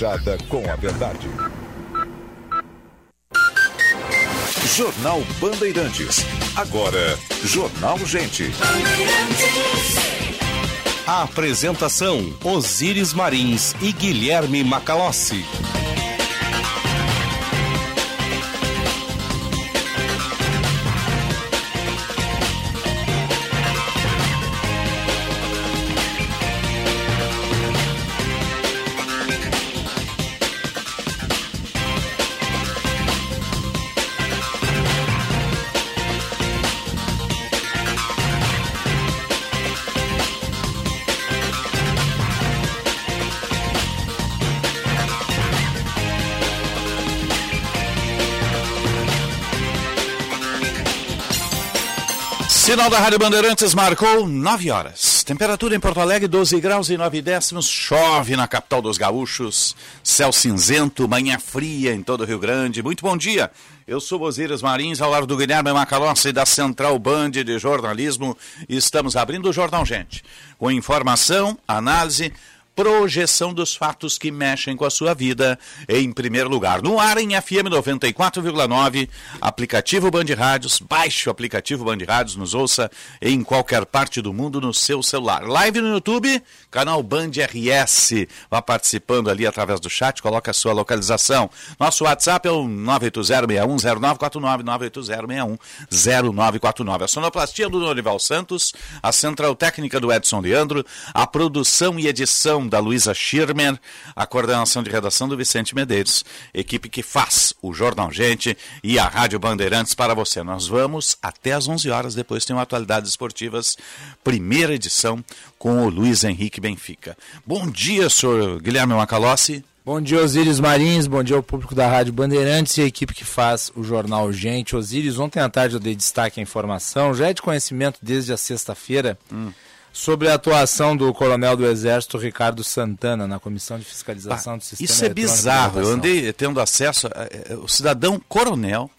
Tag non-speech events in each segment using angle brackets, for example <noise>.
fechada com a verdade. Jornal Bandeirantes. Agora, Jornal Gente. A apresentação: Osíris Marins e Guilherme Macalossi. Da Rádio Bandeirantes marcou 9 horas. Temperatura em Porto Alegre 12 graus e 9 décimos. Chove na capital dos gaúchos. Céu cinzento, manhã fria em todo o Rio Grande. Muito bom dia. Eu sou Osiris Marins, ao lado do Guilherme Macalossi da Central Band de Jornalismo. Estamos abrindo o Jornal Gente. Com informação, análise, projeção dos fatos que mexem com a sua vida, em primeiro lugar. No ar em FM 94,9, aplicativo Band Rádios, baixe o aplicativo Band Rádios, nos ouça em qualquer parte do mundo no seu celular. Live no YouTube, canal Band RS. Vá participando ali através do chat, coloca a sua localização. Nosso WhatsApp é o 980610949, 980610949. A sonoplastia do Norival Santos, a central técnica do Edson Leandro, a produção e edição da Luísa Schirmer, a coordenação de redação do Vicente Medeiros, equipe que faz o Jornal Gente e a Rádio Bandeirantes para você. Nós vamos até às 11 horas, depois tem uma Atualidades Esportivas, primeira edição com o Luiz Henrique Benfica. Bom dia, senhor Guilherme Macalossi. Bom dia, Osíris Marins. Bom dia ao público da Rádio Bandeirantes e a equipe que faz o jornal Gente. Osíris, ontem à tarde eu dei destaque à informação, já é de conhecimento desde a sexta-feira. Hum sobre a atuação do coronel do Exército Ricardo Santana na Comissão de Fiscalização ah, do Sistema Isso é bizarro. Eu andei tendo acesso. A, a, a, o cidadão coronel,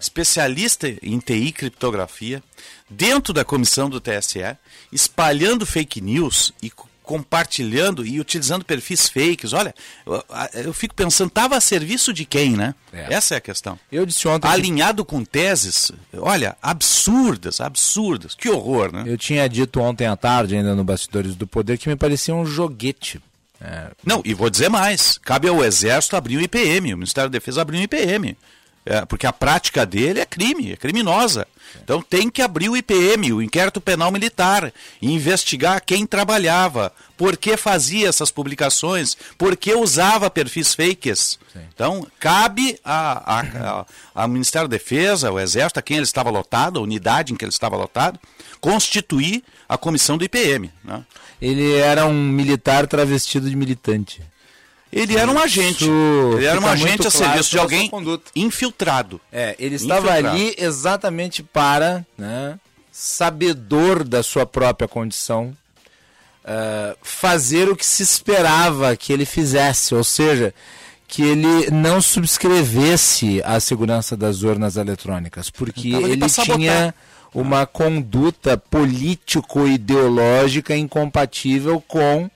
especialista em TI e criptografia, dentro da comissão do TSE, espalhando fake news e compartilhando e utilizando perfis fakes. Olha, eu, eu fico pensando, estava a serviço de quem, né? É. Essa é a questão. Eu disse ontem. Alinhado que... com teses, olha, absurdas, absurdas. Que horror, né? Eu tinha dito ontem à tarde, ainda no Bastidores do Poder, que me parecia um joguete. É... Não, e vou dizer mais: cabe ao Exército abrir um IPM, o Ministério da Defesa abrir um IPM. É, porque a prática dele é crime, é criminosa. Então tem que abrir o IPM, o Inquérito Penal Militar, e investigar quem trabalhava, por que fazia essas publicações, por que usava perfis fakes. Sim. Então cabe ao Ministério da Defesa, ao Exército, a quem ele estava lotado, a unidade em que ele estava lotado, constituir a comissão do IPM. Né? Ele era um militar travestido de militante. Ele era um agente. ele era um agente a serviço de alguém infiltrado. É, ele estava infiltrado. ali exatamente para, né, sabedor da sua própria condição, uh, fazer o que se esperava que ele fizesse, ou seja, que ele não subscrevesse a segurança das urnas eletrônicas, porque ele tinha uma conduta político-ideológica incompatível com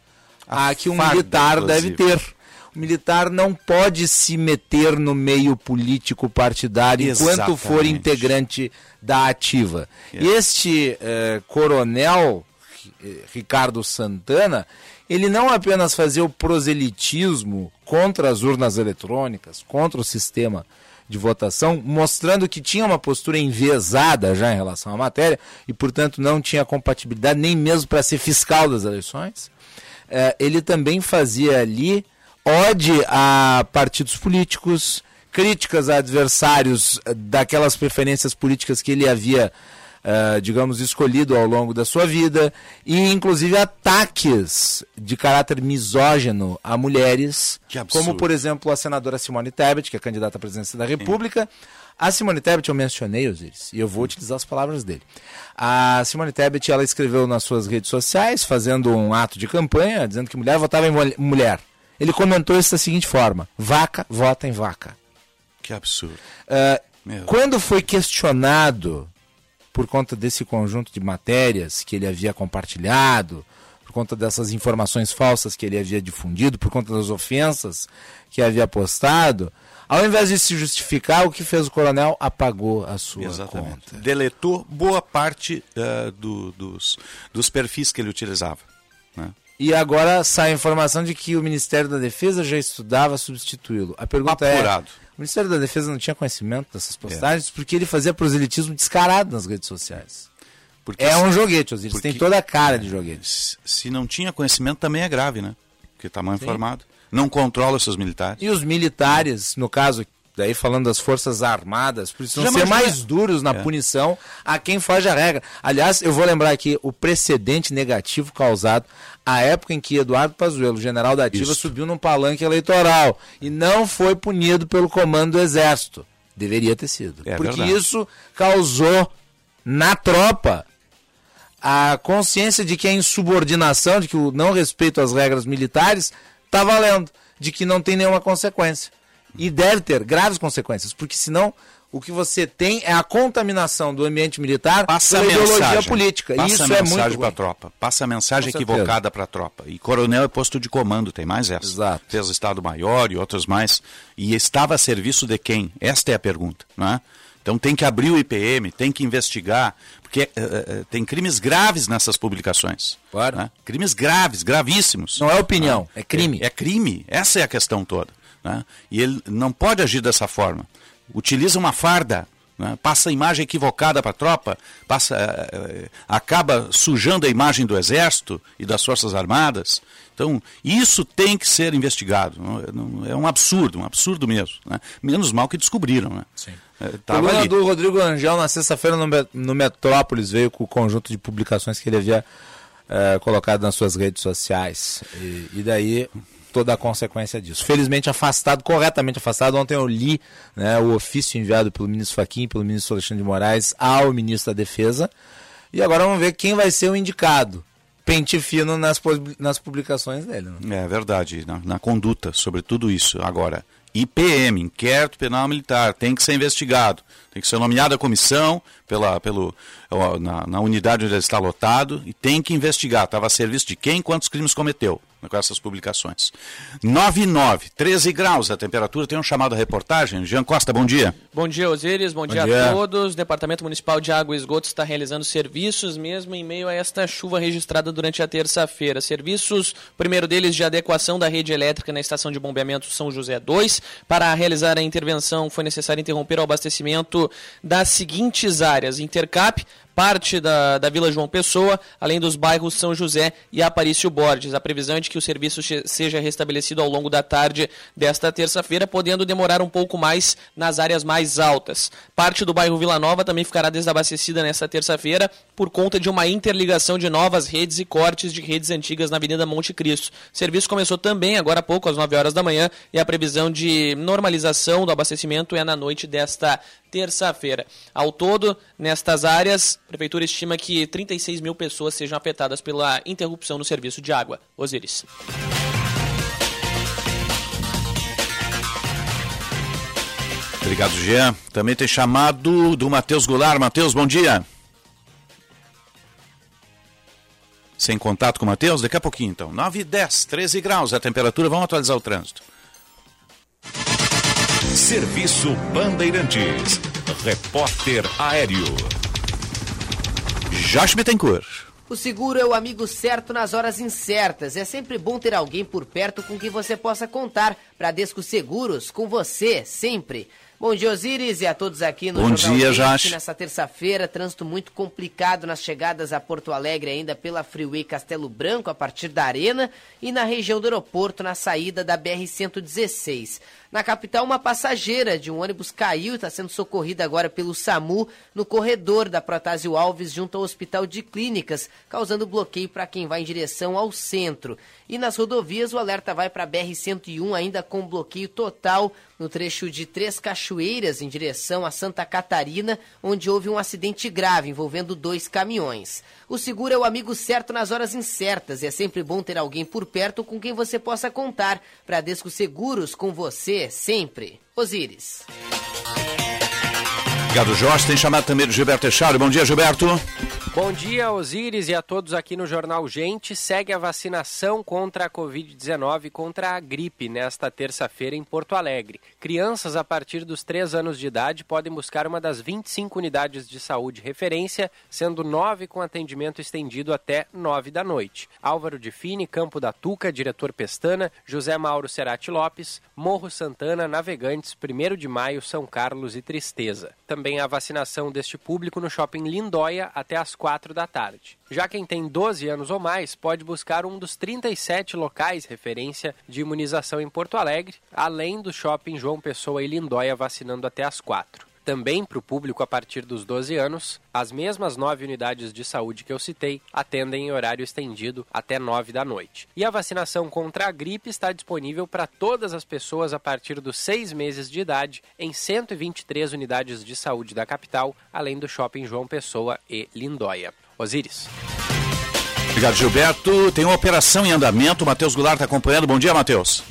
a, a que um militar deve ter o militar não pode se meter no meio político partidário Exatamente. enquanto for integrante da ativa. Este eh, coronel eh, Ricardo Santana, ele não apenas fazia o proselitismo contra as urnas eletrônicas, contra o sistema de votação, mostrando que tinha uma postura enviesada já em relação à matéria e, portanto, não tinha compatibilidade nem mesmo para ser fiscal das eleições. Eh, ele também fazia ali ode a partidos políticos, críticas a adversários eh, daquelas preferências políticas que ele havia, uh, digamos, escolhido ao longo da sua vida, e inclusive ataques de caráter misógino a mulheres, como por exemplo a senadora Simone Tebet, que é candidata à presidência da República. A Simone Tebet eu mencionei, Osiris, e eu vou utilizar as palavras dele. A Simone Tebet ela escreveu nas suas redes sociais, fazendo um ato de campanha, dizendo que mulher votava em mulher. Ele comentou isso da seguinte forma: vaca vota em vaca. Que absurdo. Uh, quando foi questionado por conta desse conjunto de matérias que ele havia compartilhado por conta dessas informações falsas que ele havia difundido, por conta das ofensas que havia postado, ao invés de se justificar, o que fez o coronel? Apagou a sua Exatamente. conta. Deletou boa parte uh, do, dos, dos perfis que ele utilizava. E agora sai a informação de que o Ministério da Defesa já estudava substituí-lo. A pergunta é, Apurado. é: o Ministério da Defesa não tinha conhecimento dessas postagens? É. Porque ele fazia proselitismo descarado nas redes sociais. Porque é um joguete, Osiris. Tem toda a cara de joguete. Se não tinha conhecimento, também é grave, né? Porque está mal informado. Não controla seus militares. E os militares, no caso daí falando das Forças Armadas, precisam ser mais duros na é. punição a quem foge a regra. Aliás, eu vou lembrar aqui o precedente negativo causado à época em que Eduardo Pazuello, general da ativa, Isso. subiu num palanque eleitoral e não foi punido pelo comando do Exército. Deveria ter sido. É porque verdade. isso causou na tropa a consciência de que a insubordinação, de que o não respeito às regras militares está valendo, de que não tem nenhuma consequência. E deve ter graves consequências, porque senão o que você tem é a contaminação do ambiente militar passa pela ideologia mensagem, política. Passa Isso a é mensagem para a tropa. Passa a mensagem equivocada para a tropa. E coronel é posto de comando, tem mais essa. Exato. Fez Estado-Maior e outros mais. E estava a serviço de quem? Esta é a pergunta. Não é? Então tem que abrir o IPM, tem que investigar, porque uh, uh, tem crimes graves nessas publicações. Claro. Né? Crimes graves, gravíssimos. Não é opinião, é crime. É, é crime. Essa é a questão toda. Né? E ele não pode agir dessa forma. Utiliza uma farda, né? passa a imagem equivocada para a tropa, passa, uh, acaba sujando a imagem do Exército e das Forças Armadas. Então, isso tem que ser investigado. É um absurdo, um absurdo mesmo. Né? Menos mal que descobriram. Né? Sim. É, o do Rodrigo Angel, na sexta-feira no, no Metrópolis, veio com o conjunto de publicações que ele havia é, colocado nas suas redes sociais. E, e daí toda a consequência disso. Felizmente afastado, corretamente afastado. Ontem eu li né, o ofício enviado pelo ministro Faquim, pelo ministro Alexandre de Moraes ao ministro da Defesa. E agora vamos ver quem vai ser o indicado. Pente fino nas, nas publicações dele. Né? É verdade, na, na conduta sobre tudo isso. Agora, IPM, Inquérito Penal Militar, tem que ser investigado. Tem que ser nomeada a comissão pela, pelo, na, na unidade onde ele está lotado e tem que investigar. Estava a serviço de quem, quantos crimes cometeu com essas publicações. 9 9, 13 graus a temperatura. Tem um chamado a reportagem. Jean Costa, bom dia. Bom dia, Osíris. Bom, bom dia, dia, a todos. Departamento Municipal de Água e Esgoto está realizando serviços mesmo em meio a esta chuva registrada durante a terça-feira. Serviços, primeiro deles de adequação da rede elétrica na estação de bombeamento São José 2. Para realizar a intervenção foi necessário interromper o abastecimento das seguintes áreas: Intercap, parte da, da Vila João Pessoa, além dos bairros São José e Aparício Borges. A previsão é de que o serviço seja restabelecido ao longo da tarde desta terça-feira, podendo demorar um pouco mais nas áreas mais altas. Parte do bairro Vila Nova também ficará desabastecida nesta terça-feira por conta de uma interligação de novas redes e cortes de redes antigas na Avenida Monte Cristo. O serviço começou também agora há pouco, às 9 horas da manhã, e a previsão de normalização do abastecimento é na noite desta terça-feira. Ao todo, nestas áreas, Prefeitura estima que 36 mil pessoas sejam afetadas pela interrupção no serviço de água. Osiris. Obrigado, Jean. Também tem chamado do Matheus Goulart. Matheus, bom dia. Sem contato com o Matheus? Daqui a pouquinho, então. 9 e 10, 13 graus a temperatura. Vamos atualizar o trânsito. Serviço Bandeirantes. Repórter Aéreo. Josh Bittencourt. O seguro é o amigo certo nas horas incertas. É sempre bom ter alguém por perto com quem você possa contar. Bradesco Seguros, com você, sempre. Bom dia, Osiris, e a todos aqui no Bom Jornal dia, Josh. Nessa terça-feira, trânsito muito complicado nas chegadas a Porto Alegre, ainda pela Freeway Castelo Branco, a partir da Arena, e na região do aeroporto, na saída da BR-116. Na capital, uma passageira de um ônibus caiu e está sendo socorrida agora pelo SAMU no corredor da Protásio Alves, junto ao Hospital de Clínicas, causando bloqueio para quem vai em direção ao centro. E nas rodovias, o alerta vai para a BR-101, ainda com bloqueio total no trecho de Três Cachoeiras, em direção a Santa Catarina, onde houve um acidente grave envolvendo dois caminhões. O seguro é o amigo certo nas horas incertas e é sempre bom ter alguém por perto com quem você possa contar. Bradesco Seguros, com você, sempre. Osíris. Obrigado, Jorge. Tem chamado também do Gilberto Echaro. Bom dia, Gilberto. Bom dia, Osíris, e a todos aqui no Jornal Gente. Segue a vacinação contra a Covid-19 e contra a gripe nesta terça-feira em Porto Alegre. Crianças a partir dos 3 anos de idade podem buscar uma das 25 unidades de saúde referência, sendo nove com atendimento estendido até 9 da noite. Álvaro de Fini, Campo da Tuca, Diretor Pestana, José Mauro Serati Lopes, Morro Santana, Navegantes, 1 de Maio, São Carlos e Tristeza. Também a vacinação deste público no Shopping Lindóia até as 4 da tarde. Já quem tem 12 anos ou mais pode buscar um dos 37 locais referência de imunização em Porto Alegre, além do shopping João Pessoa e Lindóia vacinando até as 4 também para o público a partir dos 12 anos, as mesmas nove unidades de saúde que eu citei atendem em horário estendido até 9 da noite. E a vacinação contra a gripe está disponível para todas as pessoas a partir dos seis meses de idade em 123 unidades de saúde da capital, além do shopping João Pessoa e Lindóia. Osíris. Obrigado, Gilberto. Tem uma operação em andamento. Matheus Goulart está acompanhando. Bom dia, Matheus.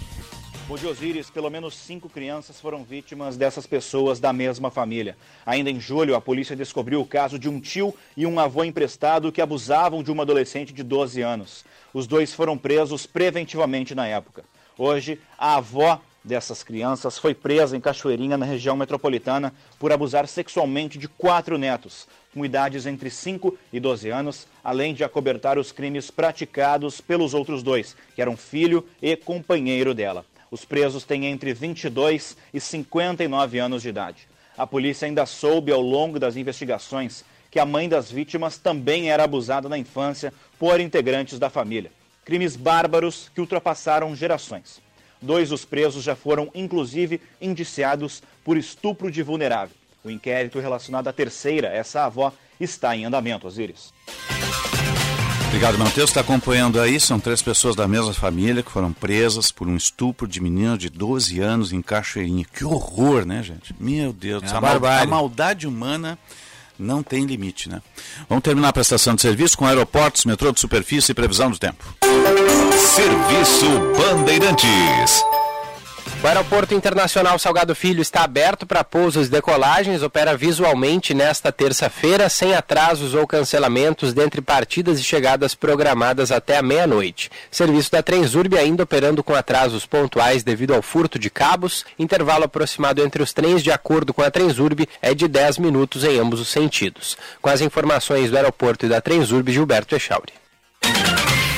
Bom dia, Osiris. Pelo menos cinco crianças foram vítimas dessas pessoas da mesma família. Ainda em julho, a polícia descobriu o caso de um tio e um avô emprestado que abusavam de uma adolescente de 12 anos. Os dois foram presos preventivamente na época. Hoje, a avó dessas crianças foi presa em Cachoeirinha, na região metropolitana, por abusar sexualmente de quatro netos, com idades entre 5 e 12 anos, além de acobertar os crimes praticados pelos outros dois, que eram filho e companheiro dela. Os presos têm entre 22 e 59 anos de idade. A polícia ainda soube ao longo das investigações que a mãe das vítimas também era abusada na infância por integrantes da família. Crimes bárbaros que ultrapassaram gerações. Dois dos presos já foram, inclusive, indiciados por estupro de vulnerável. O inquérito relacionado à terceira, essa avó, está em andamento, Osiris. Obrigado, Matheus. Está acompanhando aí. São três pessoas da mesma família que foram presas por um estupro de menino de 12 anos em Cachoeirinha. Que horror, né, gente? Meu Deus. É a, mal, a maldade humana não tem limite, né? Vamos terminar a prestação de serviço com aeroportos, metrô de superfície e previsão do tempo. Serviço Bandeirantes. O Aeroporto Internacional Salgado Filho está aberto para pousos e decolagens, opera visualmente nesta terça-feira, sem atrasos ou cancelamentos dentre partidas e chegadas programadas até a meia-noite. Serviço da Transurb ainda operando com atrasos pontuais devido ao furto de cabos, intervalo aproximado entre os trens de acordo com a Transurb é de 10 minutos em ambos os sentidos. Com as informações do aeroporto e da Transurb, Gilberto Echauri.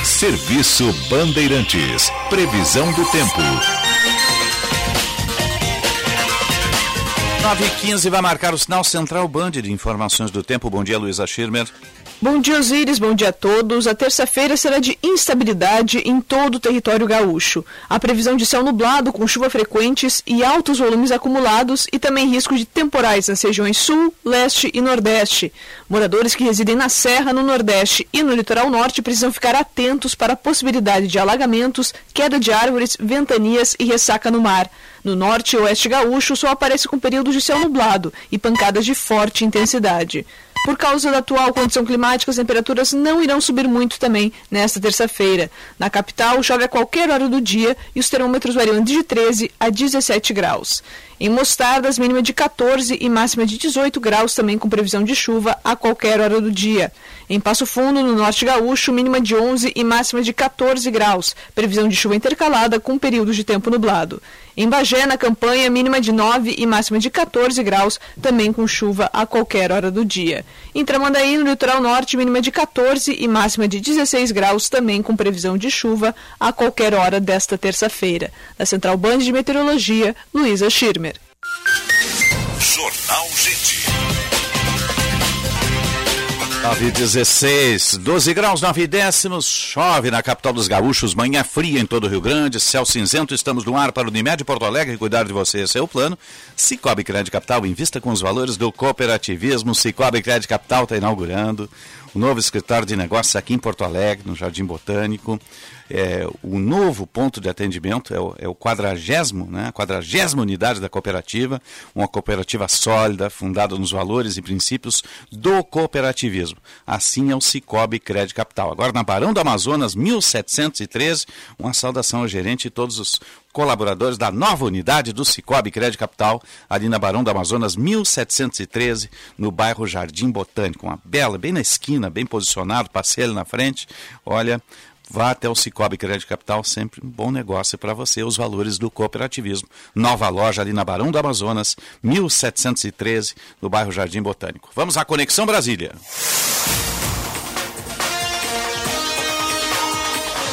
Serviço Bandeirantes. Previsão do tempo. 9 h 15 vai marcar o sinal Central Band de informações do tempo. Bom dia, Luísa Schirmer. Bom dia, Osíris. Bom dia a todos. A terça-feira será de instabilidade em todo o território gaúcho. A previsão de céu nublado com chuva frequentes e altos volumes acumulados e também risco de temporais nas regiões sul, leste e nordeste. Moradores que residem na Serra, no Nordeste e no litoral norte precisam ficar atentos para a possibilidade de alagamentos, queda de árvores, ventanias e ressaca no mar. No norte e oeste gaúcho, o sol aparece com períodos de céu nublado e pancadas de forte intensidade. Por causa da atual condição climática, as temperaturas não irão subir muito também nesta terça-feira. Na capital, chove a qualquer hora do dia e os termômetros variam de 13 a 17 graus. Em Mostardas, mínima de 14 e máxima de 18 graus, também com previsão de chuva a qualquer hora do dia. Em Passo Fundo, no Norte Gaúcho, mínima de 11 e máxima de 14 graus, previsão de chuva intercalada com períodos de tempo nublado. Em Bagé, na campanha, mínima de 9 e máxima de 14 graus, também com chuva a qualquer hora do dia. Em Tramandaí, no litoral norte, mínima de 14 e máxima de 16 graus, também com previsão de chuva a qualquer hora desta terça-feira. Da Central Band de Meteorologia, Luísa Schirmer. Jornal Gente. 9 16, 12 graus, 9 décimos, chove na capital dos gaúchos, manhã fria em todo o Rio Grande, céu cinzento, estamos no ar para o Unimed Porto Alegre, cuidar de você, esse é o plano. Cicobi Crédito Capital, invista com os valores do cooperativismo, Cicobi Crédito Capital está inaugurando o novo escritório de negócios aqui em Porto Alegre, no Jardim Botânico. É, o novo ponto de atendimento é o, é o quadragésimo, né, quadragésima unidade da cooperativa, uma cooperativa sólida, fundada nos valores e princípios do cooperativismo. Assim é o Cicobi Crédito Capital. Agora na Barão do Amazonas, 1713, uma saudação ao gerente e todos os colaboradores da nova unidade do Cicobi Crédito Capital, ali na Barão do Amazonas, 1713, no bairro Jardim Botânico. Uma bela, bem na esquina, bem posicionado, passei ali na frente. Olha, Vá até o Cicobi Crédito Capital, sempre um bom negócio para você, os valores do cooperativismo. Nova loja ali na Barão do Amazonas, 1713, no bairro Jardim Botânico. Vamos à Conexão Brasília.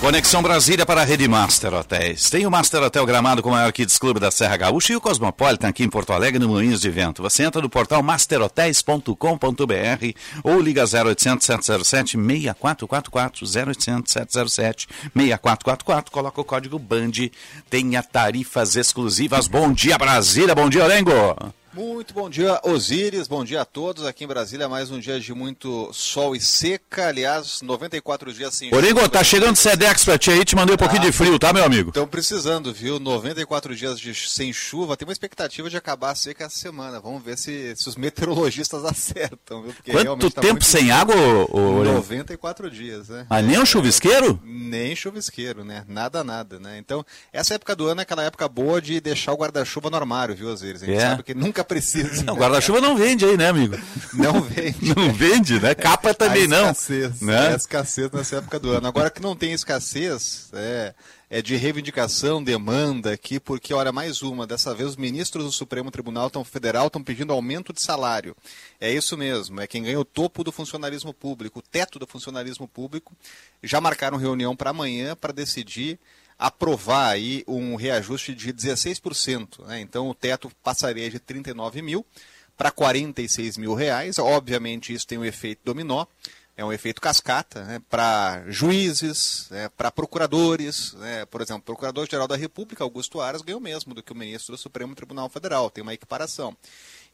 Conexão Brasília para a Rede Master Hotéis. Tem o Master Hotel Gramado com o maior Kids Clube da Serra Gaúcha e o Cosmopolitan aqui em Porto Alegre, no Moinhos de Vento. Você entra no portal masterhotels.com.br ou liga 0800 707 6444 0800 707 6444. Coloca o código BAND. Tenha tarifas exclusivas. Bom dia, Brasília. Bom dia, Orengo. Muito bom dia, Osíris. Bom dia a todos. Aqui em Brasília, mais um dia de muito sol e seca. Aliás, 94 dias sem Origo, tá chegando Sedex pra ti aí, te mandei um pouquinho de frio, tá, meu amigo? Estão precisando, viu? 94 dias de, sem chuva. Tem uma expectativa de acabar a seca essa semana. Vamos ver se, se os meteorologistas <laughs> acertam, viu? Porque Quanto tá tempo sem água, ô, 94 dias, né? Ah, nem um chuvisqueiro? Nem chuvisqueiro, né? Nada, nada, né? Então, essa época do ano é aquela época boa de deixar o guarda-chuva no armário, viu, Osíris? A gente é. sabe que nunca nunca precisa. Não, guarda-chuva não vende aí, né, amigo? Não vende. <laughs> não vende, né? Capa também não. Escassez, né? É escassez nessa época do ano. Agora que não tem escassez, é, é de reivindicação, demanda aqui, porque, olha, mais uma, dessa vez os ministros do Supremo Tribunal Federal estão pedindo aumento de salário. É isso mesmo, é quem ganha o topo do funcionalismo público, o teto do funcionalismo público. Já marcaram reunião para amanhã para decidir aprovar aí um reajuste de 16%. Né? Então o teto passaria de 39 mil para 46 mil reais. Obviamente isso tem um efeito dominó, é um efeito cascata né? para juízes, né? para procuradores. Né? Por exemplo, o Procurador-Geral da República, Augusto Aras, ganhou mesmo do que o ministro do Supremo Tribunal Federal, tem uma equiparação.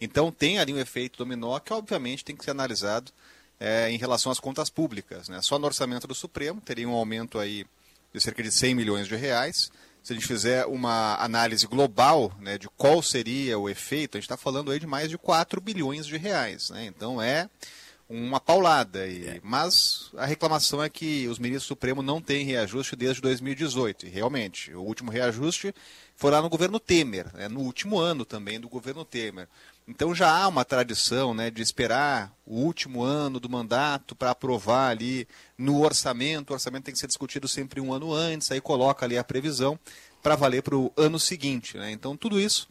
Então tem ali um efeito dominó que obviamente tem que ser analisado é, em relação às contas públicas. Né? Só no orçamento do Supremo teria um aumento aí de cerca de 100 milhões de reais. Se a gente fizer uma análise global né, de qual seria o efeito, a gente está falando aí de mais de 4 bilhões de reais. Né? Então é uma paulada. E, é. Mas a reclamação é que os ministros do Supremo não têm reajuste desde 2018. E realmente, o último reajuste foi lá no governo Temer, né, no último ano também do governo Temer. Então já há uma tradição né, de esperar o último ano do mandato para aprovar ali no orçamento. O orçamento tem que ser discutido sempre um ano antes, aí coloca ali a previsão para valer para o ano seguinte. Né? Então tudo isso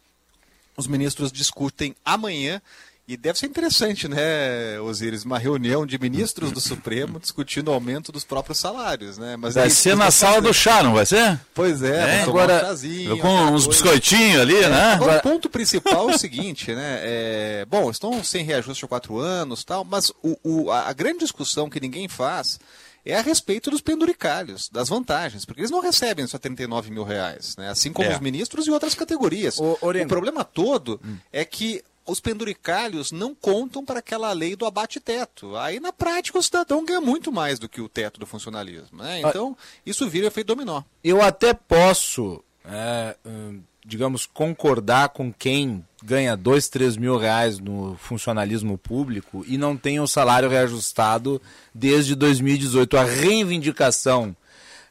os ministros discutem amanhã e deve ser interessante, né, Osíris, uma reunião de ministros do Supremo discutindo o aumento dos próprios salários, né? Mas vai ser na sala do chá, não vai ser? Pois é, é agora um chazinho, com uns biscoitinhos ali, é, né? Agora, o ponto principal é o seguinte, né? É, bom, estão sem reajuste há quatro anos, tal, mas o, o, a, a grande discussão que ninguém faz é a respeito dos penduricalhos, das vantagens, porque eles não recebem só 39 mil reais, né? assim como é. os ministros e outras categorias. O, o problema todo hum. é que os penduricalhos não contam para aquela lei do abate-teto. Aí, na prática, o cidadão ganha muito mais do que o teto do funcionalismo. Né? Ah. Então, isso vira efeito dominó. Eu até posso, é, hum, digamos, concordar com quem ganha dois, três mil reais no funcionalismo público e não tem o salário reajustado desde 2018. A reivindicação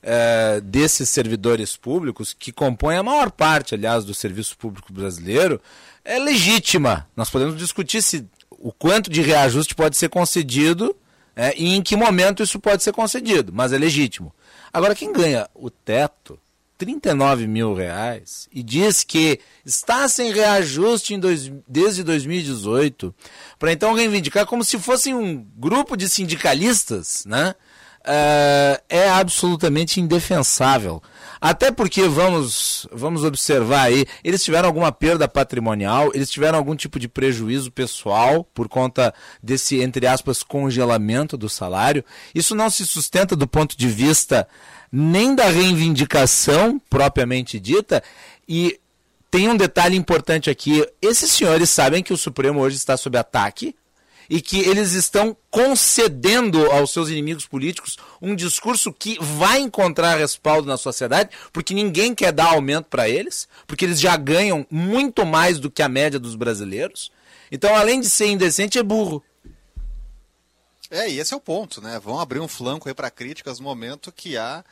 é, desses servidores públicos, que compõem a maior parte, aliás, do serviço público brasileiro, é legítima. Nós podemos discutir se o quanto de reajuste pode ser concedido é, e em que momento isso pode ser concedido, mas é legítimo. Agora, quem ganha o teto, 39 mil reais, e diz que está sem reajuste dois, desde 2018, para então reivindicar como se fossem um grupo de sindicalistas, né? É, é absolutamente indefensável. Até porque vamos, vamos observar aí, eles tiveram alguma perda patrimonial, eles tiveram algum tipo de prejuízo pessoal por conta desse, entre aspas, congelamento do salário. Isso não se sustenta do ponto de vista nem da reivindicação propriamente dita, e tem um detalhe importante aqui: esses senhores sabem que o Supremo hoje está sob ataque e que eles estão concedendo aos seus inimigos políticos um discurso que vai encontrar respaldo na sociedade, porque ninguém quer dar aumento para eles, porque eles já ganham muito mais do que a média dos brasileiros. Então, além de ser indecente, é burro. É, e esse é o ponto, né? Vão abrir um flanco aí para críticas no momento que há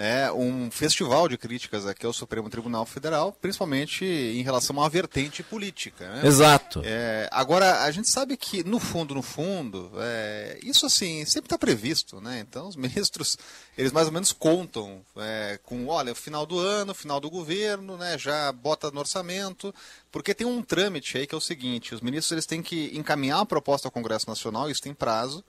é, um festival de críticas aqui ao Supremo Tribunal Federal, principalmente em relação a uma vertente política. Né? Exato. É, agora, a gente sabe que, no fundo, no fundo, é, isso assim, sempre está previsto, né? Então, os <laughs> ministros, eles mais ou menos contam é, com, olha, final do ano, final do governo, né? Já bota no orçamento, porque tem um trâmite aí que é o seguinte, os ministros eles têm que encaminhar uma proposta ao Congresso Nacional, isso tem prazo,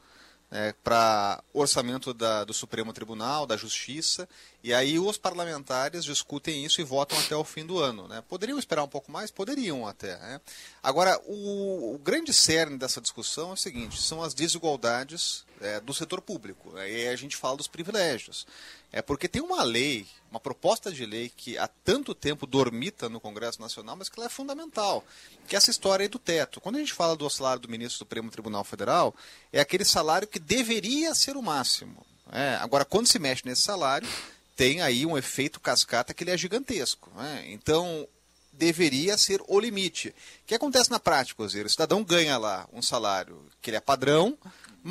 é, para orçamento da, do Supremo Tribunal, da Justiça, e aí os parlamentares discutem isso e votam até o fim do ano. Né? Poderiam esperar um pouco mais? Poderiam até. Né? Agora, o, o, grande cerne dessa discussão é o seguinte: são as desigualdades é, do setor público. Aí a gente fala dos privilégios. É porque tem uma lei, uma proposta de lei que há tanto tempo dormita no Congresso Nacional, mas que ela é fundamental, que é essa história aí do teto. Quando a gente fala do salário do ministro do Supremo Tribunal Federal, é aquele salário que deveria ser o máximo. É, agora, quando se mexe nesse salário, tem aí um efeito cascata que ele é gigantesco. Né? Então, deveria ser o limite. O que acontece na prática, Osiris? O cidadão ganha lá um salário que ele é padrão,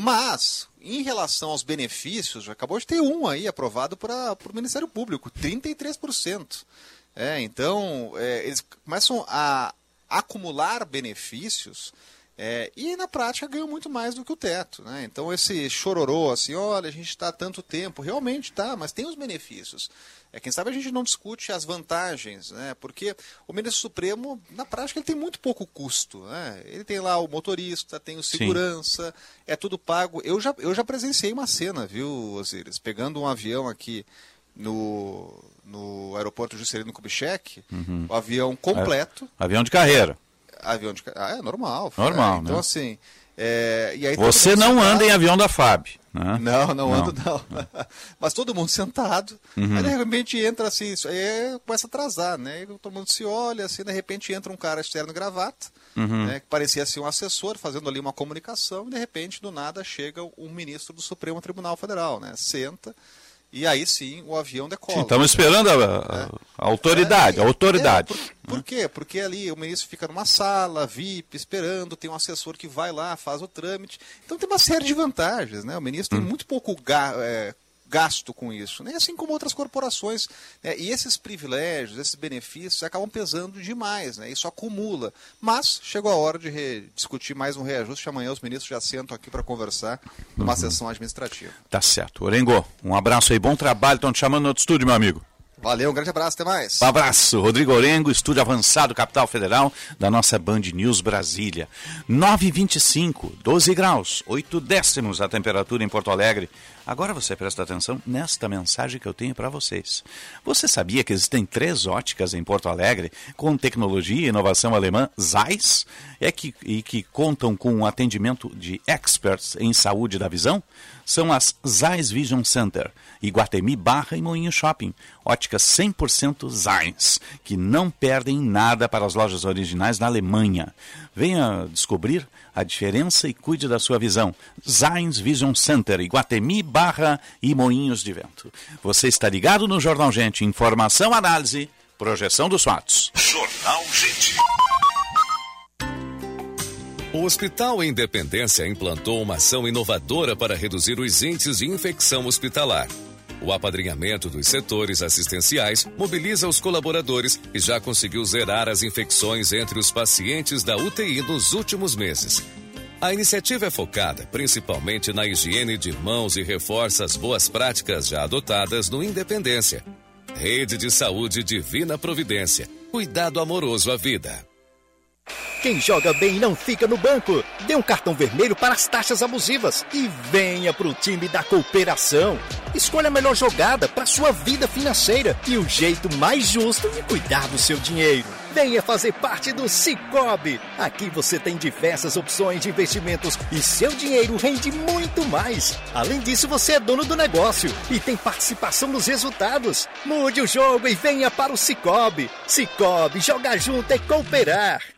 mas, em relação aos benefícios, acabou de ter um aí aprovado para o Ministério Público, 33%. É, então, é, eles começam a acumular benefícios é, e na prática ganham muito mais do que o teto. Né? Então esse chororô, assim, olha, a gente está tanto tempo, realmente está, mas tem os benefícios. É, quem sabe a gente não discute as vantagens, né? porque o ministro Supremo, na prática, ele tem muito pouco custo. Né? Ele tem lá o motorista, tem o segurança, Sim. é tudo pago. Eu já, eu já presenciei uma cena, viu, Osiris? Pegando um avião aqui no, no aeroporto Juscelino Kubitschek, uhum. o avião completo. É, avião de carreira avião de Ah, é normal. Normal, é, Então, né? assim. É, aí Você não anda em avião da FAB. Né? Não, não, não, ando não. <laughs> Mas todo mundo sentado. Uhum. Aí de repente entra assim, isso aí começa a atrasar, né? E todo mundo se olha, assim, de repente entra um cara externo gravata, uhum. né, que parecia ser um assessor, fazendo ali uma comunicação, e de repente, do nada, chega um ministro do Supremo Tribunal Federal, né? Senta e aí sim o avião decola. Estamos esperando a, a, a autoridade, é, a autoridade. É, por, por, quê? Porque ali o ministro fica numa sala, VIP, esperando, tem um assessor que vai lá, faz o trâmite. Então tem uma série de vantagens, né? O ministro hum. tem muito pouco é, gasto com isso, né? assim como outras corporações. Né? E esses privilégios, esses benefícios acabam pesando demais, né? isso acumula. Mas chegou a hora de discutir mais um reajuste. Amanhã os ministros já sentam aqui para conversar numa uhum. sessão administrativa. Tá certo. Orengo, um abraço aí, bom trabalho. Estão te chamando no outro estúdio, meu amigo. Valeu, um grande abraço, até mais. Um abraço. Rodrigo Orengo, estúdio avançado, capital federal, da nossa Band News Brasília. 9,25, 12 graus, 8 décimos a temperatura em Porto Alegre. Agora você presta atenção nesta mensagem que eu tenho para vocês. Você sabia que existem três óticas em Porto Alegre com tecnologia e inovação alemã Zeiss é que, e que contam com um atendimento de experts em saúde da visão? São as Zeiss Vision Center, Iguatemi Barra e Moinho Shopping. Óticas 100% Zeiss, que não perdem nada para as lojas originais na Alemanha. Venha descobrir a diferença e cuide da sua visão. Zines Vision Center, Iguatemi, Barra e Moinhos de Vento. Você está ligado no Jornal Gente. Informação, análise, projeção dos fatos. Jornal Gente. O Hospital Independência implantou uma ação inovadora para reduzir os índices de infecção hospitalar. O apadrinhamento dos setores assistenciais mobiliza os colaboradores e já conseguiu zerar as infecções entre os pacientes da UTI nos últimos meses. A iniciativa é focada principalmente na higiene de mãos e reforça as boas práticas já adotadas no Independência. Rede de Saúde Divina Providência. Cuidado amoroso à vida. Quem joga bem não fica no banco. Dê um cartão vermelho para as taxas abusivas e venha para o time da cooperação. Escolha a melhor jogada para sua vida financeira e o jeito mais justo de cuidar do seu dinheiro. Venha fazer parte do Cicobi. Aqui você tem diversas opções de investimentos e seu dinheiro rende muito mais. Além disso, você é dono do negócio e tem participação nos resultados. Mude o jogo e venha para o Cicobi. Cicobi, jogar junto é cooperar.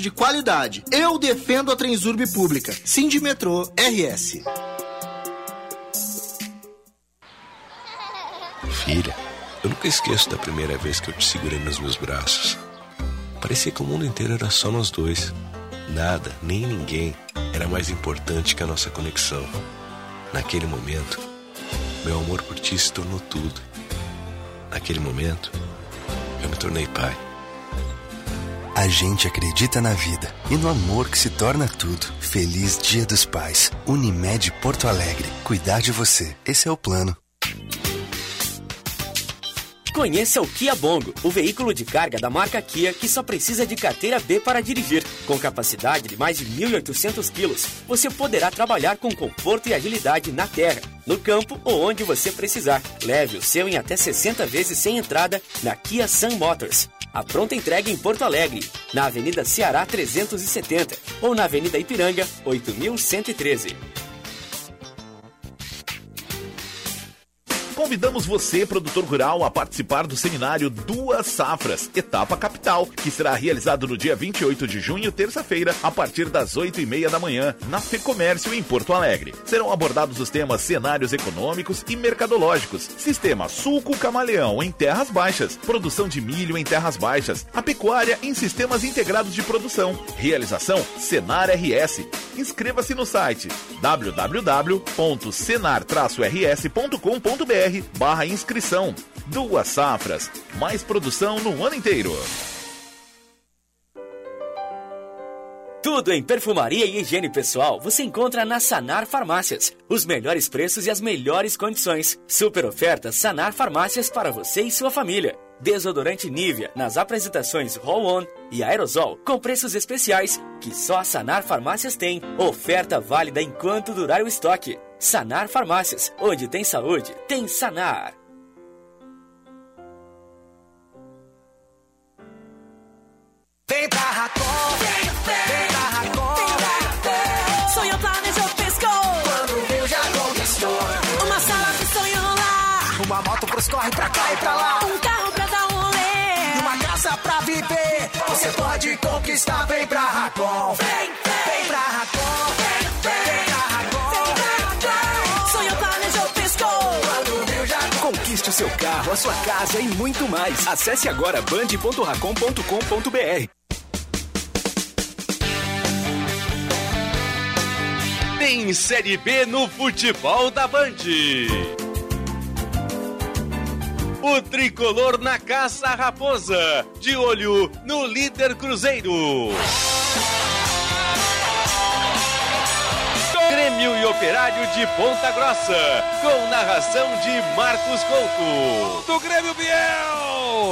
de qualidade. Eu defendo a Transurb pública. Sindimetrô RS. Filha, eu nunca esqueço da primeira vez que eu te segurei nos meus braços. Parecia que o mundo inteiro era só nós dois. Nada, nem ninguém era mais importante que a nossa conexão. Naquele momento, meu amor por ti se tornou tudo. Naquele momento, eu me tornei pai. A gente acredita na vida e no amor que se torna tudo. Feliz Dia dos Pais. Unimed Porto Alegre. Cuidar de você. Esse é o plano. Conheça o Kia Bongo, o veículo de carga da marca Kia que só precisa de carteira B para dirigir. Com capacidade de mais de 1.800 quilos, você poderá trabalhar com conforto e agilidade na terra, no campo ou onde você precisar. Leve o seu em até 60 vezes sem entrada na Kia Sun Motors. A pronta entrega em Porto Alegre, na Avenida Ceará 370 ou na Avenida Ipiranga 8113. Convidamos você, produtor rural, a participar do seminário Duas Safras, etapa capital, que será realizado no dia 28 de junho, terça-feira, a partir das 8 e meia da manhã, na FEComércio, em Porto Alegre. Serão abordados os temas cenários econômicos e mercadológicos, sistema sulco camaleão em terras baixas, produção de milho em terras baixas, a pecuária em sistemas integrados de produção, realização Senar RS. Inscreva-se no site www.senar-rs.com.br barra inscrição. Duas safras, mais produção no ano inteiro. Tudo em perfumaria e higiene pessoal você encontra na Sanar Farmácias. Os melhores preços e as melhores condições. Super ofertas Sanar Farmácias para você e sua família. Desodorante Nivea nas apresentações Roll On e Aerosol com preços especiais que só a Sanar Farmácias tem. Oferta válida enquanto durar o estoque. Sanar Farmácias, onde tem saúde, tem Sanar. Vem pra Racon, vem, vem pra Racon. Sonho planejou. Quando viu, já conquistou. Uma sala de sonho lá. Uma moto pros corre pra cá e pra lá. Um carro pra dar um rolê. E uma casa pra viver. Você pode conquistar, vem pra o seu carro, a sua casa e muito mais. Acesse agora band.racom.com.br. Tem Série B no futebol da Band. O tricolor na caça à raposa, de olho no líder Cruzeiro. Grêmio e Operário de Ponta Grossa, com narração de Marcos Couto. Do Grêmio Biel!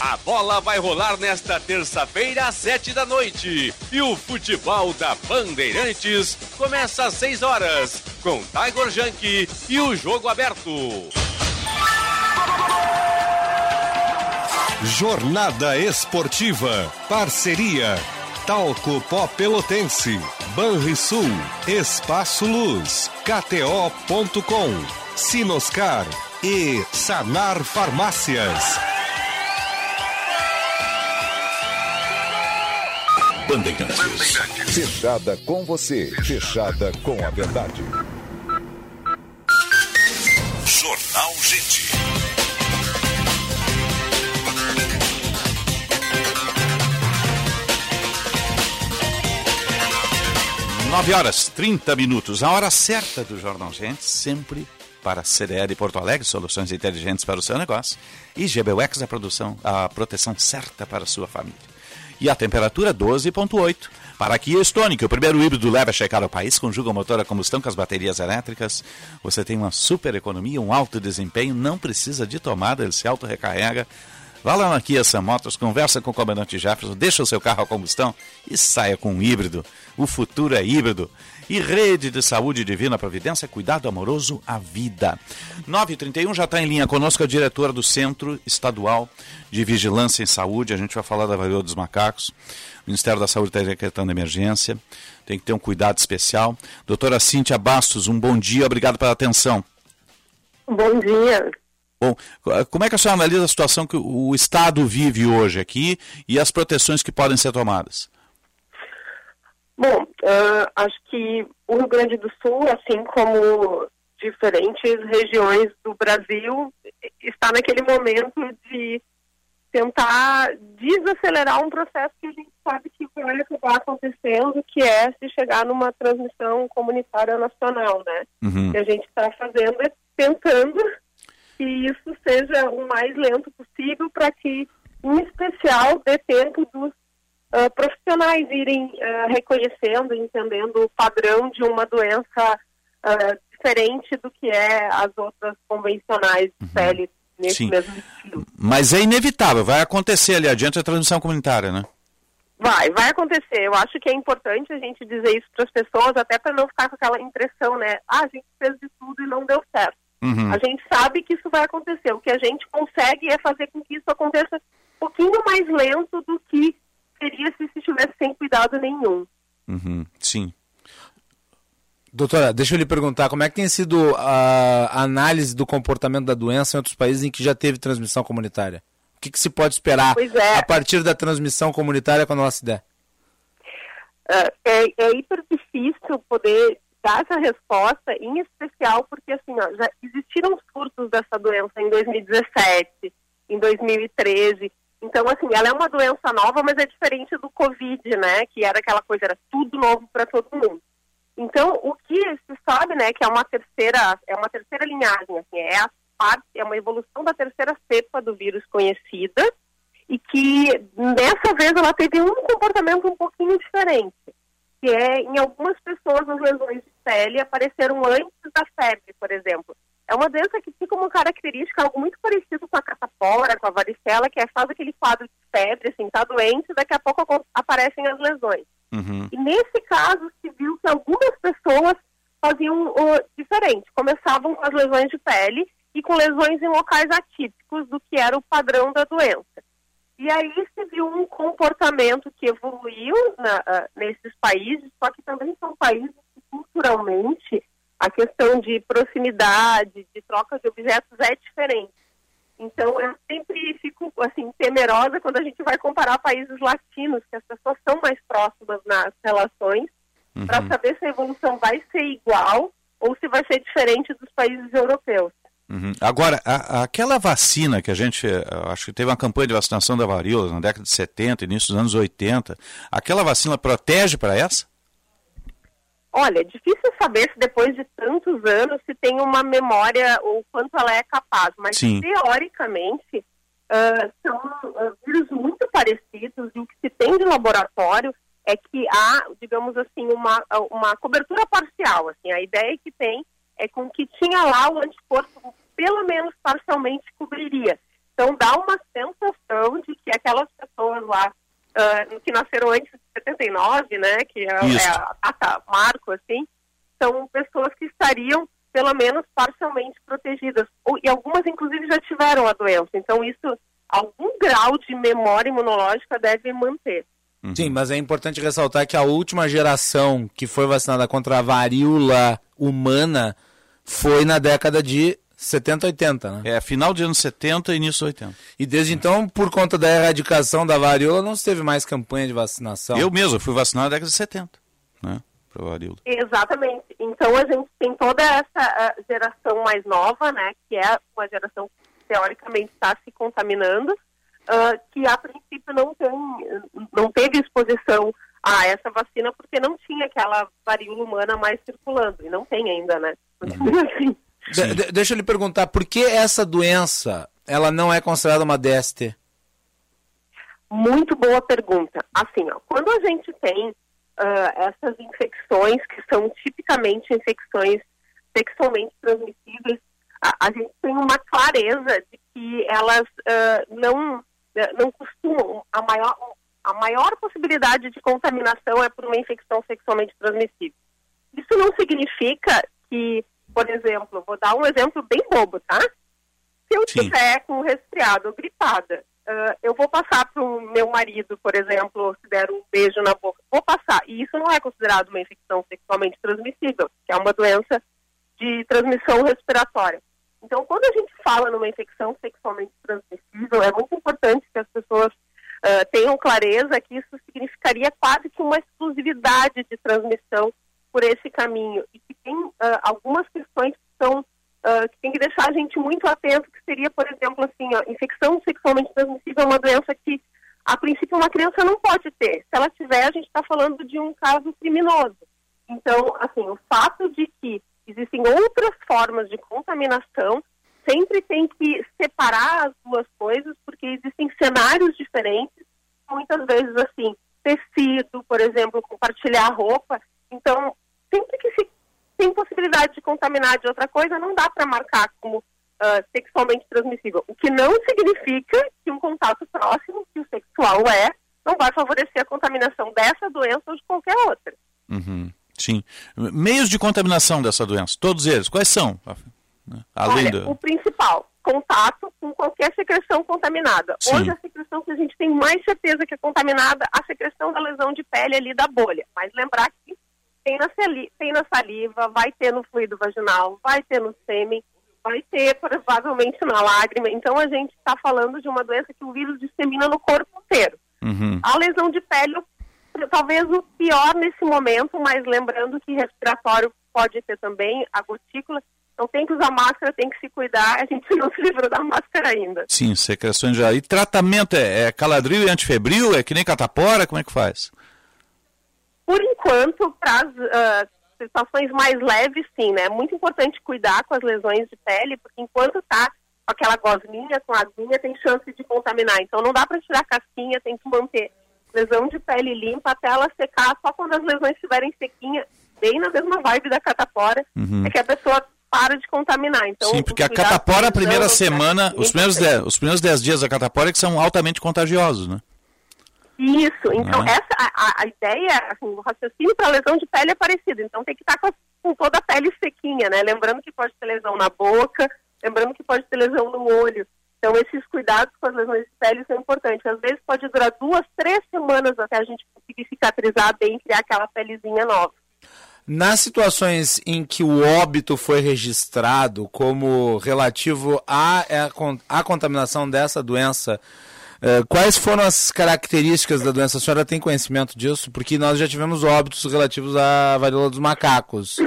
A bola vai rolar nesta terça-feira às sete da noite. E o futebol da Bandeirantes começa às seis horas, com Tiger Junk e o jogo aberto. Jornada Esportiva. Parceria. Talco Pó Pelotense. Banrisul. Espaço Luz. KTO.com. Sinoscar. E Sanar Farmácias. Bandeirantes. Fechada com você. Fechada com a verdade. Jornal Gente. Nove horas, 30 minutos. A hora certa do Jornal Gente, sempre para CDL Porto Alegre, soluções inteligentes para o seu negócio. E GBUX, a, produção, a proteção certa para a sua família. E a temperatura 12,8. Para a Kia Stonic, o primeiro híbrido leva a checar ao país, conjuga o motor a combustão com as baterias elétricas. Você tem uma super economia, um alto desempenho, não precisa de tomada, ele se auto-recarrega Vá lá na Kia Sam Motors, conversa com o comandante Jefferson, deixa o seu carro a combustão e saia com um híbrido. O futuro é híbrido. E Rede de Saúde Divina Providência, cuidado amoroso à vida. 9h31 já está em linha conosco a diretora do Centro Estadual de Vigilância em Saúde. A gente vai falar da varíola dos macacos. O Ministério da Saúde está decretando emergência. Tem que ter um cuidado especial. Doutora Cíntia Bastos, um bom dia, obrigado pela atenção. Bom dia. Bom, como é que a senhora analisa a situação que o Estado vive hoje aqui e as proteções que podem ser tomadas? Bom, uh, acho que o Rio Grande do Sul, assim como diferentes regiões do Brasil, está naquele momento de tentar desacelerar um processo que a gente sabe que vai acabar acontecendo, que é se chegar numa transmissão comunitária nacional, né? Uhum. O que a gente está fazendo é tentando que isso seja o mais lento possível para que, em especial, dê tempo dos uh, profissionais irem uh, reconhecendo, entendendo o padrão de uma doença uh, diferente do que é as outras convencionais de uhum. pele nesse Sim. mesmo estilo. Mas é inevitável, vai acontecer ali adiante a transmissão comunitária, né? Vai, vai acontecer. Eu acho que é importante a gente dizer isso para as pessoas, até para não ficar com aquela impressão, né? Ah, a gente fez de tudo e não deu certo. Uhum. A gente sabe que isso vai acontecer. O que a gente consegue é fazer com que isso aconteça um pouquinho mais lento do que seria se estivesse sem cuidado nenhum. Uhum. Sim. Doutora, deixa eu lhe perguntar, como é que tem sido a análise do comportamento da doença em outros países em que já teve transmissão comunitária? O que, que se pode esperar é. a partir da transmissão comunitária quando ela se der? Uh, é, é hiper difícil poder dar essa resposta, em especial porque assim, ó, já existiram surtos dessa doença em 2017, em 2013. Então, assim, ela é uma doença nova, mas é diferente do Covid, né? Que era aquela coisa, era tudo novo para todo mundo. Então, o que se sabe, né, que é uma terceira, é uma terceira linhagem, assim, é a parte, é uma evolução da terceira cepa do vírus conhecida e que dessa vez ela teve um comportamento um pouquinho diferente, que é em algumas pessoas as lesões de pele apareceram antes da febre, por exemplo. É uma doença que fica uma característica algo muito parecido com a catapora, com a varicela, que é faz aquele quadro de febre, assim, tá doente, daqui a pouco aparecem as lesões. Uhum. E nesse caso se viu que algumas pessoas faziam uh, diferente, começavam com as lesões de pele e com lesões em locais atípicos do que era o padrão da doença. E aí se viu um comportamento que evoluiu na, uh, nesses países, só que também são países que culturalmente a questão de proximidade, de troca de objetos é diferente. Então, eu sempre fico, assim, temerosa quando a gente vai comparar países latinos, que as pessoas são mais próximas nas relações, uhum. para saber se a evolução vai ser igual ou se vai ser diferente dos países europeus. Uhum. Agora, a, aquela vacina que a gente, eh, acho que teve uma campanha de vacinação da varíola na década de 70, início dos anos 80, aquela vacina protege para essa? Olha, é difícil saber se depois de tantos anos se tem uma memória ou quanto ela é capaz, mas Sim. teoricamente uh, são uh, vírus muito parecidos e o que se tem de laboratório é que há, digamos assim, uma, uma cobertura parcial. Assim, a ideia que tem é com que tinha lá o anticorpo pelo menos parcialmente cobriria. Então dá uma sensação de que aquelas pessoas lá uh, que nasceram antes de 79, né, que é, é a data marco, assim, são pessoas que estariam pelo menos parcialmente protegidas. E algumas, inclusive, já tiveram a doença. Então, isso, algum grau de memória imunológica deve manter. Uhum. Sim, mas é importante ressaltar que a última geração que foi vacinada contra a varíola humana foi na década de 70, 80, né? É, final de anos 70 e início 80. E desde então, por conta da erradicação da varíola, não se teve mais campanha de vacinação. Eu mesmo fui vacinado na década de 70, né? Para varíola. Exatamente. Então a gente tem toda essa geração mais nova, né? Que é uma geração que teoricamente está se contaminando, uh, que a princípio não tem, não teve exposição a essa vacina porque não tinha aquela varíola humana mais circulando. E não tem ainda, né? Continua uhum. <laughs> assim. De, de, deixa eu lhe perguntar, por que essa doença ela não é considerada uma DST? Muito boa pergunta. Assim, ó, quando a gente tem uh, essas infecções que são tipicamente infecções sexualmente transmissíveis, a, a gente tem uma clareza de que elas uh, não não costumam, a maior, a maior possibilidade de contaminação é por uma infecção sexualmente transmissível. Isso não significa que, por exemplo, vou dar um exemplo bem bobo, tá? Se eu Sim. tiver com resfriado ou gripada, uh, eu vou passar para o meu marido, por exemplo, se der um beijo na boca, vou passar. E isso não é considerado uma infecção sexualmente transmissível, que é uma doença de transmissão respiratória. Então, quando a gente fala numa infecção sexualmente transmissível, é muito importante que as pessoas uh, tenham clareza que isso significaria quase que uma exclusividade de transmissão por esse caminho e tem uh, algumas questões que são uh, que tem que deixar a gente muito atento, que seria, por exemplo, assim, ó, infecção sexualmente transmissível é uma doença que a princípio uma criança não pode ter. Se ela tiver, a gente está falando de um caso criminoso. Então, assim, o fato de que existem outras formas de contaminação, sempre tem que separar as duas coisas, porque existem cenários diferentes, muitas vezes assim, tecido, por exemplo, compartilhar roupa. Então, sempre que se tem possibilidade de contaminar de outra coisa, não dá para marcar como uh, sexualmente transmissível. O que não significa que um contato próximo, que o sexual é, não vai favorecer a contaminação dessa doença ou de qualquer outra. Uhum, sim. Meios de contaminação dessa doença, todos eles, quais são? Além Olha, do... o principal, contato com qualquer secreção contaminada. Sim. Hoje a secreção que a gente tem mais certeza que é contaminada, a secreção da lesão de pele ali da bolha. Mas lembrar que tem na, sali- tem na saliva, vai ter no fluido vaginal, vai ter no sêmen, vai ter provavelmente na lágrima. Então a gente está falando de uma doença que o vírus dissemina no corpo inteiro. Uhum. A lesão de pele, talvez o pior nesse momento, mas lembrando que respiratório pode ter também, a gotícula. Então tem que usar máscara, tem que se cuidar. A gente <laughs> não se livrou da máscara ainda. Sim, secreções já. E tratamento é, é caladril e antifebril? É que nem catapora? Como é que faz? Por enquanto, para as ah, situações mais leves, sim, né? É muito importante cuidar com as lesões de pele, porque enquanto está com aquela gosminha, com a aguinha, tem chance de contaminar. Então não dá para tirar a casquinha, tem que manter lesão de pele limpa até ela secar, só quando as lesões estiverem sequinhas, bem na mesma vibe da catapora, Uhum. é que a pessoa para de contaminar. Então, Sim, porque a catapora, a primeira lesão, semana, os primeiros, dez, os primeiros dez dias da catapora é que são altamente contagiosos, né? Isso, então Ah. essa a, a- ideia, assim, o raciocínio para lesão de pele é parecido, então tem que estar com, a- com toda a pele sequinha, né? Lembrando que pode ter lesão na boca, lembrando que pode ter lesão no olho. Então esses cuidados com as lesões de pele são importantes. Às vezes pode durar duas, três semanas até a gente conseguir cicatrizar bem, criar aquela pelezinha nova. Nas situações em que o óbito foi registrado como relativo à, con- à contaminação dessa doença, eh, quais foram as características da doença? A senhora tem conhecimento disso? Porque nós já tivemos óbitos relativos à varíola dos macacos.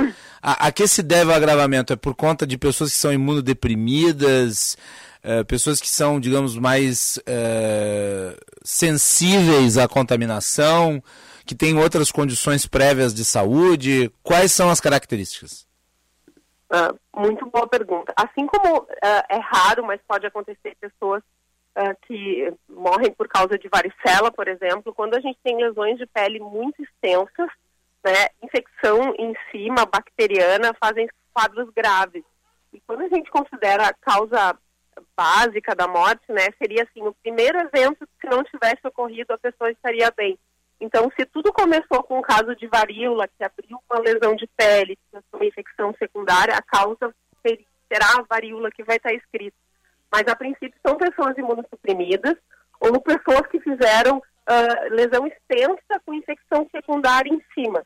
A, a que se deve o agravamento? É por conta de pessoas que são imunodeprimidas, eh, pessoas que são, digamos, mais eh, sensíveis à contaminação? que tem outras condições prévias de saúde? Quais são as características? Ah, muito boa pergunta. Assim como ah, é raro, mas pode acontecer pessoas que morrem por causa de varicela, por exemplo, quando a gente tem lesões de pele muito extensas, né, infecção em cima, bacteriana, fazem quadros graves. E quando a gente considera a causa básica da morte, né, seria assim, o primeiro evento que não tivesse ocorrido, a pessoa estaria bem. Então, se tudo começou com um caso de varíola, que abriu uma lesão de pele, uma infecção secundária, a causa ser- será a varíola que vai estar escrita. Mas, a princípio, são pessoas imunossuprimidas ou pessoas que fizeram ah, lesão extensa com infecção secundária em cima.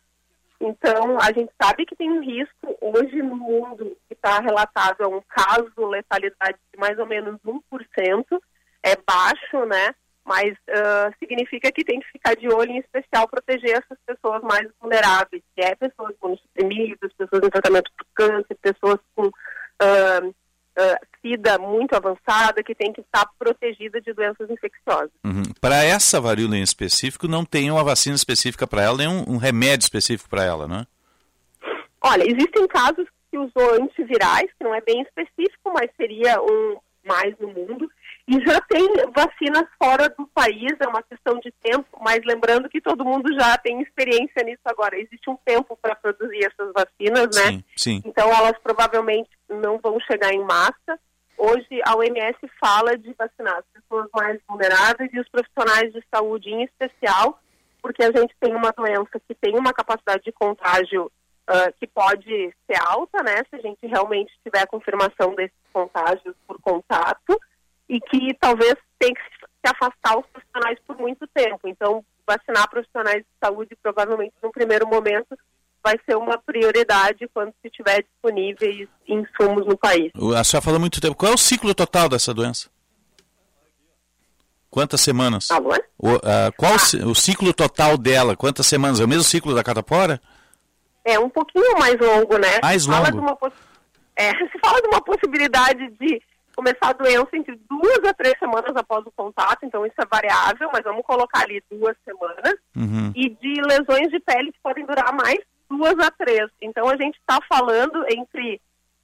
Então, a gente sabe que tem um risco, hoje no mundo, que está relatado a um caso letalidade de mais ou menos 1%, é baixo, né? Mas ah, significa que tem que ficar de olho, em especial, proteger essas pessoas mais vulneráveis, que é pessoas imunossuprimidas, pessoas em tratamento por câncer, pessoas com ah, ah, SIDA muito avançada, que tem que estar protegida de doenças infecciosas. Uhum. Para essa varíola em específico, não tem uma vacina específica para ela, nem um, um remédio específico para ela, né? Olha, existem casos que usou antivirais, que não é bem específico, mas seria um mais no mundo. E já tem vacinas fora do país, é uma questão de tempo, mas lembrando que todo mundo já tem experiência nisso agora. Existe um tempo para produzir essas vacinas, né? Sim, sim. Então elas provavelmente não vão chegar em massa. hoje a OMS fala de vacinar as pessoas mais vulneráveis e os profissionais de saúde em especial, porque a gente tem uma doença que tem uma capacidade de contágio uh, que pode ser alta, né, se a gente realmente tiver a confirmação desses contágios por contato, e que talvez tenha que se afastar os profissionais por muito tempo. Então, vacinar profissionais de saúde provavelmente no primeiro momento vai ser uma prioridade quando se tiver disponíveis insumos no país. A senhora falou muito tempo. Qual é o ciclo total dessa doença? Quantas semanas? Alô? O, uh, qual ah. o ciclo total dela? Quantas semanas? É o mesmo ciclo da catapora? É um pouquinho mais longo, né? Mais longo. Fala de uma, é, <laughs> se fala de uma possibilidade de começar a doença entre duas a três semanas após o contato, então isso é variável, mas vamos colocar ali duas semanas. Uhum. E de lesões de pele que podem durar mais duas a três. Então a gente está falando entre,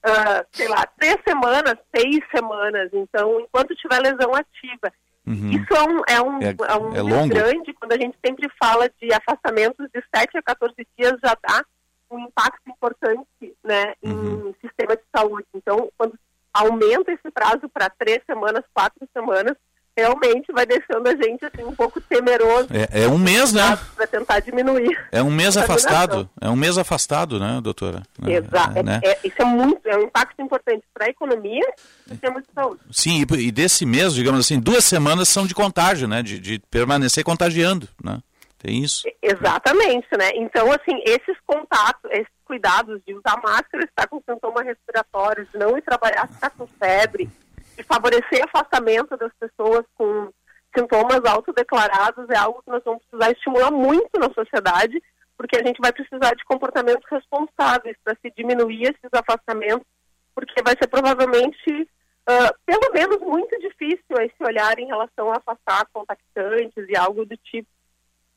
uh, sei lá, três semanas, seis semanas. Então, enquanto tiver lesão ativa. Uhum. Isso é um, é um, é, é um é longo. grande, quando a gente sempre fala de afastamentos de 7 a 14 dias, já dá um impacto importante né, uhum. em sistema de saúde. Então, quando aumenta esse prazo para três semanas, quatro semanas, realmente vai deixando a gente assim um pouco temeroso. É, é um mês, né? Para tentar diminuir. É um mês afastado. É um mês afastado, né, doutora? Exato. É, né? é, isso é muito, é um impacto importante para a economia e sistema de saúde. Sim, e, e, desse mês, digamos assim, duas semanas são de contágio, né? De, de permanecer contagiando, né? Tem isso. Exatamente, né? Então, assim, esses contatos, esses cuidados de usar máscara, estar com sintoma respiratório, de não ir trabalhar se está com febre, de favorecer afastamento das pessoas com sintomas autodeclarados é algo que nós vamos precisar estimular muito na sociedade, porque a gente vai precisar de comportamentos responsáveis para se diminuir esses afastamentos, porque vai ser provavelmente, uh, pelo menos, muito difícil esse olhar em relação a afastar contactantes e algo do tipo.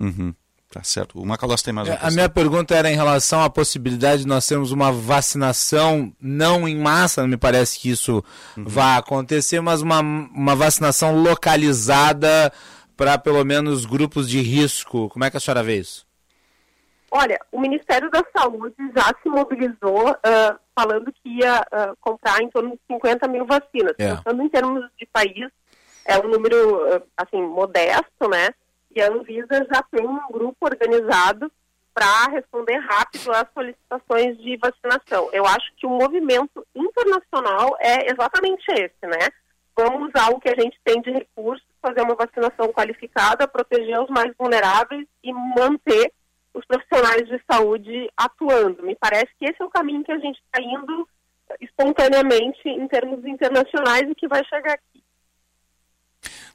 Uhum. Tá certo. O Macalós tem mais uma é, A minha pergunta era em relação à possibilidade de nós termos uma vacinação, não em massa, não me parece que isso uhum. vai acontecer, mas uma, uma vacinação localizada para pelo menos grupos de risco. Como é que a senhora vê isso? Olha, o Ministério da Saúde já se mobilizou uh, falando que ia uh, comprar em torno de 50 mil vacinas. É. Pensando em termos de país, é um número, uh, assim, modesto, né? E a Anvisa já tem um grupo organizado para responder rápido às solicitações de vacinação. Eu acho que o movimento internacional é exatamente esse, né? Vamos usar o que a gente tem de recursos, fazer uma vacinação qualificada, proteger os mais vulneráveis e manter os profissionais de saúde atuando. Me parece que esse é o caminho que a gente está indo espontaneamente em termos internacionais e que vai chegar aqui.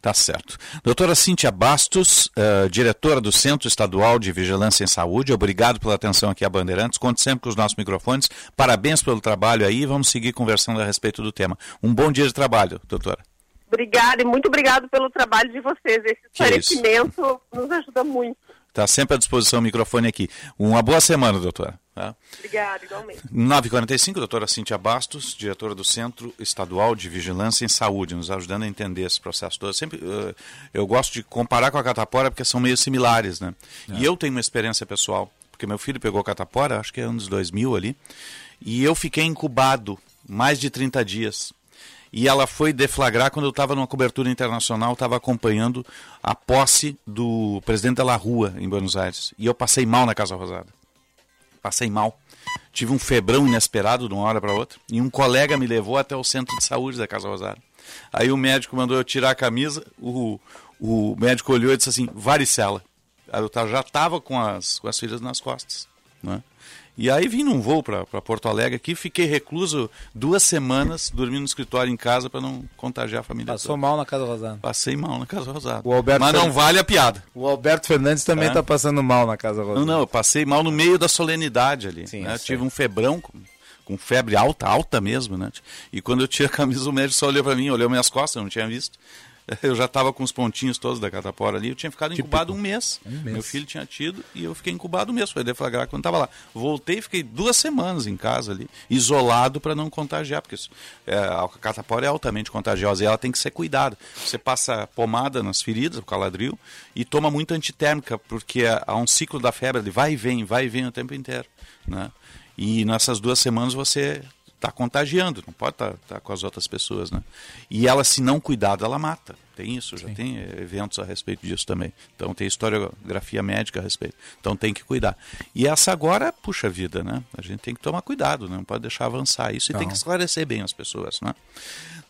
Tá certo. Doutora Cíntia Bastos, uh, diretora do Centro Estadual de Vigilância em Saúde, obrigado pela atenção aqui a Bandeirantes. Conte sempre com os nossos microfones. Parabéns pelo trabalho aí. Vamos seguir conversando a respeito do tema. Um bom dia de trabalho, doutora. Obrigada e muito obrigado pelo trabalho de vocês. Esse esclarecimento nos ajuda muito. Está sempre à disposição o microfone aqui. Uma boa semana, doutora. Tá? Obrigada, igualmente. 9h45, doutora Cintia Bastos, diretora do Centro Estadual de Vigilância em Saúde, nos ajudando a entender esse processo todo. Sempre, uh, eu gosto de comparar com a catapora porque são meio similares, né? É. E eu tenho uma experiência pessoal, porque meu filho pegou catapora, acho que é anos 2000 ali, e eu fiquei incubado mais de 30 dias e ela foi deflagrar quando eu estava numa cobertura internacional, estava acompanhando a posse do presidente da La Rua em Buenos Aires. E eu passei mal na Casa Rosada. Passei mal. Tive um febrão inesperado de uma hora para outra. E um colega me levou até o centro de saúde da Casa Rosada. Aí o médico mandou eu tirar a camisa, o, o médico olhou e disse assim, varicela. Eu já estava com as, com as filhas nas costas. Né? E aí vim num voo para Porto Alegre aqui, fiquei recluso duas semanas, dormindo no escritório em casa para não contagiar a família Passou toda. mal na Casa Rosada. Passei mal na Casa Rosada. O Alberto Mas não vale a piada. O Alberto Fernandes também está é. passando mal na Casa Rosada. Não, não, eu passei mal no meio da solenidade ali. Sim, né? Tive um febrão com, com, febre alta, alta mesmo, né? E quando eu tirei a camisa, o médico só olhou para mim, olhou minhas costas, eu não tinha visto. <laughs> eu já estava com os pontinhos todos da catapora ali, eu tinha ficado Típico. incubado um mês. um mês. Meu filho tinha tido e eu fiquei incubado um mês, foi deflagrar quando estava lá. Voltei e fiquei duas semanas em casa ali, isolado para não contagiar, porque isso, é, a catapora é altamente contagiosa e ela tem que ser cuidada. Você passa pomada nas feridas, o caladril, e toma muita antitérmica, porque há um ciclo da febre, ele vai e vem, vai e vem o tempo inteiro. Né? E nessas duas semanas você está contagiando, não pode estar tá, tá com as outras pessoas, né? E ela, se não cuidado, ela mata. Tem isso, já Sim. tem eventos a respeito disso também. Então tem historiografia médica a respeito. Então tem que cuidar. E essa agora, puxa vida, né? A gente tem que tomar cuidado, né? não pode deixar avançar isso e tem que esclarecer bem as pessoas, né?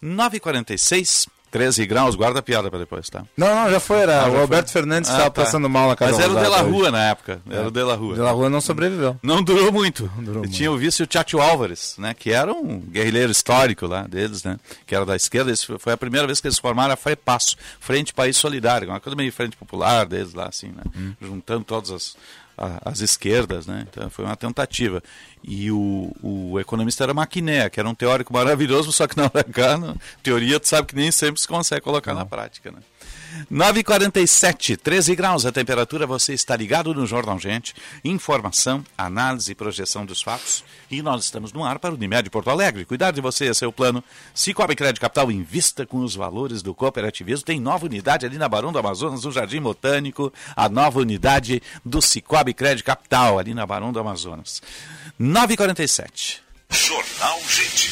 9h46, 13 graus, guarda a piada para depois, tá? Não, não, já foi. Era. Ah, o Alberto foi. Fernandes estava ah, tá. passando mal na casa Mas era o De La Rua na época. Era é. o De La Rua. De La Rua não sobreviveu. Não durou muito. Não durou muito. Tinha o vice o Tchatcho Álvares, né? Que era um guerrilheiro histórico lá deles, né? Que era da esquerda. Esse foi a primeira vez que eles formaram a FREPASSO, Frente País Solidário, uma coisa meio frente popular deles lá, assim, né? Hum. Juntando todas as as esquerdas, né? Então foi uma tentativa. E o, o economista era Maquiné, que era um teórico maravilhoso, só que na hora na teoria, tu sabe que nem sempre se consegue colocar Não. na prática, né? 9h47, 13 graus a temperatura, você está ligado no Jornal Gente. Informação, análise e projeção dos fatos. E nós estamos no ar para o Unimed Porto Alegre. Cuidar de você é seu plano. Cicobi Crédito Capital invista com os valores do cooperativismo. Tem nova unidade ali na Barão do Amazonas, no Jardim Botânico. A nova unidade do Cicobi Crédito Capital, ali na Barão do Amazonas. 9h47. Jornal Gente.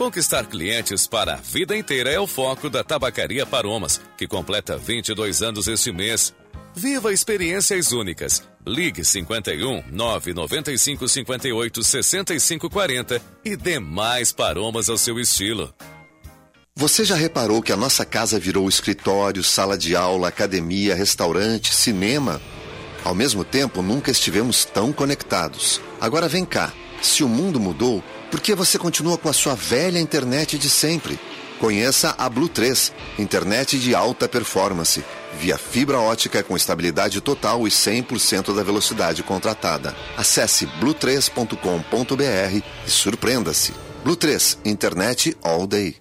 Conquistar clientes para a vida inteira é o foco da Tabacaria Paromas, que completa 22 anos este mês. Viva experiências únicas. Ligue 51 995 58 65 40 e dê mais paromas ao seu estilo. Você já reparou que a nossa casa virou escritório, sala de aula, academia, restaurante, cinema? Ao mesmo tempo, nunca estivemos tão conectados. Agora vem cá. Se o mundo mudou, por que você continua com a sua velha internet de sempre? Conheça a Blue 3, internet de alta performance, via fibra ótica com estabilidade total e 100% da velocidade contratada. Acesse blue3.com.br e surpreenda-se. Blue 3, internet all day.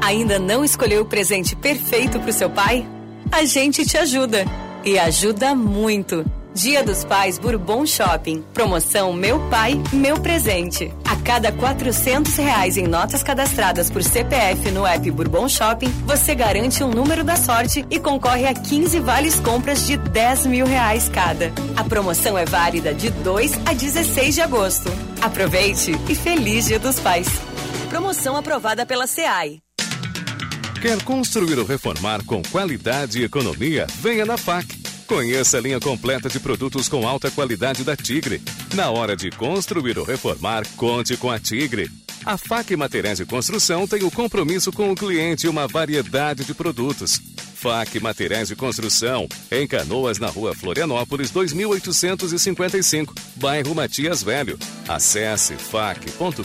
Ainda não escolheu o presente perfeito para o seu pai? A gente te ajuda e ajuda muito. Dia dos Pais Bourbon Shopping. Promoção Meu Pai, Meu Presente. Cada quatrocentos reais em notas cadastradas por CPF no app Bourbon Shopping, você garante um número da sorte e concorre a 15 vales compras de 10 mil reais cada. A promoção é válida de 2 a 16 de agosto. Aproveite e feliz Dia dos Pais. Promoção aprovada pela SEAI. Quer construir ou reformar com qualidade e economia? Venha na FAC. Conheça a linha completa de produtos com alta qualidade da Tigre. Na hora de construir ou reformar, conte com a Tigre. A FAC Materiais de Construção tem o compromisso com o cliente e uma variedade de produtos. FAC Materiais de Construção, em Canoas, na rua Florianópolis, 2855, bairro Matias Velho. Acesse fac.com.br.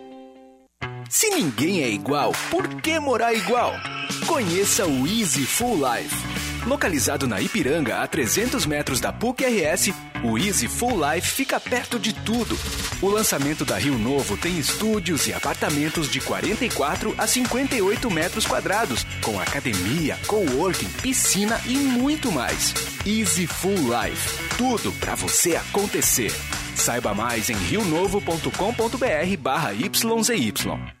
Se ninguém é igual, por que morar igual? Conheça o Easy Full Life. Localizado na Ipiranga, a 300 metros da PUC-RS, o Easy Full Life fica perto de tudo. O lançamento da Rio Novo tem estúdios e apartamentos de 44 a 58 metros quadrados, com academia, coworking, piscina e muito mais. Easy Full Life. Tudo para você acontecer. Saiba mais em rionovo.com.br barra YZY.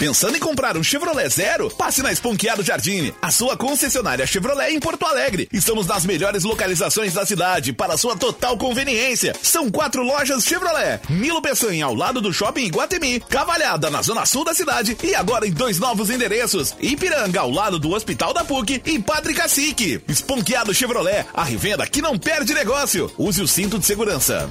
Pensando em comprar um Chevrolet Zero? Passe na Esponqueado Jardim, a sua concessionária Chevrolet em Porto Alegre. Estamos nas melhores localizações da cidade para sua total conveniência. São quatro lojas Chevrolet. Nilo Peçanha ao lado do Shopping Iguatemi, Cavalhada na zona sul da cidade e agora em dois novos endereços. Ipiranga ao lado do Hospital da PUC e Padre Cacique. Esponqueado Chevrolet, a revenda que não perde negócio. Use o cinto de segurança.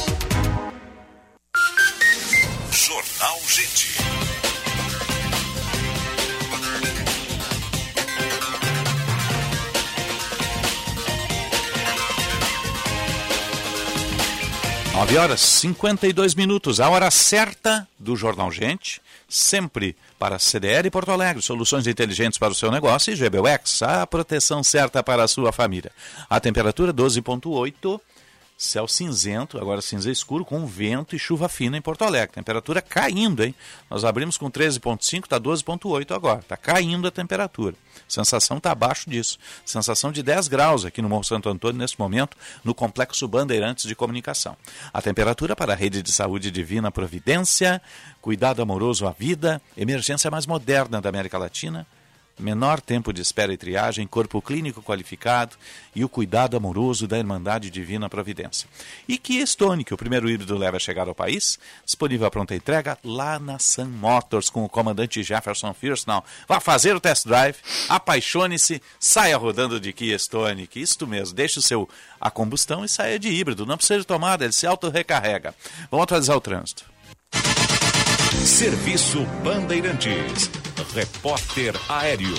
9 horas 52 minutos, a hora certa do Jornal Gente, sempre para CDL Porto Alegre, soluções inteligentes para o seu negócio e GBUX, a proteção certa para a sua família. A temperatura 12.8 Céu cinzento, agora cinza escuro, com vento e chuva fina em Porto Alegre. Temperatura caindo, hein? Nós abrimos com 13,5, está 12,8 agora. Está caindo a temperatura. Sensação está abaixo disso. Sensação de 10 graus aqui no Morro Santo Antônio, nesse momento, no Complexo Bandeirantes de Comunicação. A temperatura para a Rede de Saúde Divina Providência, cuidado amoroso à vida, emergência mais moderna da América Latina, menor tempo de espera e triagem, corpo clínico qualificado e o cuidado amoroso da Irmandade Divina Providência. E Kia Stone, o primeiro híbrido leva a chegar ao país, disponível a pronta entrega lá na Sun Motors com o comandante Jefferson Firstnall. Vá fazer o test drive, apaixone-se, saia rodando de Kia Stone, que isto mesmo, deixe o seu a combustão e saia de híbrido, não precisa de tomada, ele se auto-recarrega. Vamos atualizar o trânsito. Serviço Bandeirantes. Repórter Aéreo.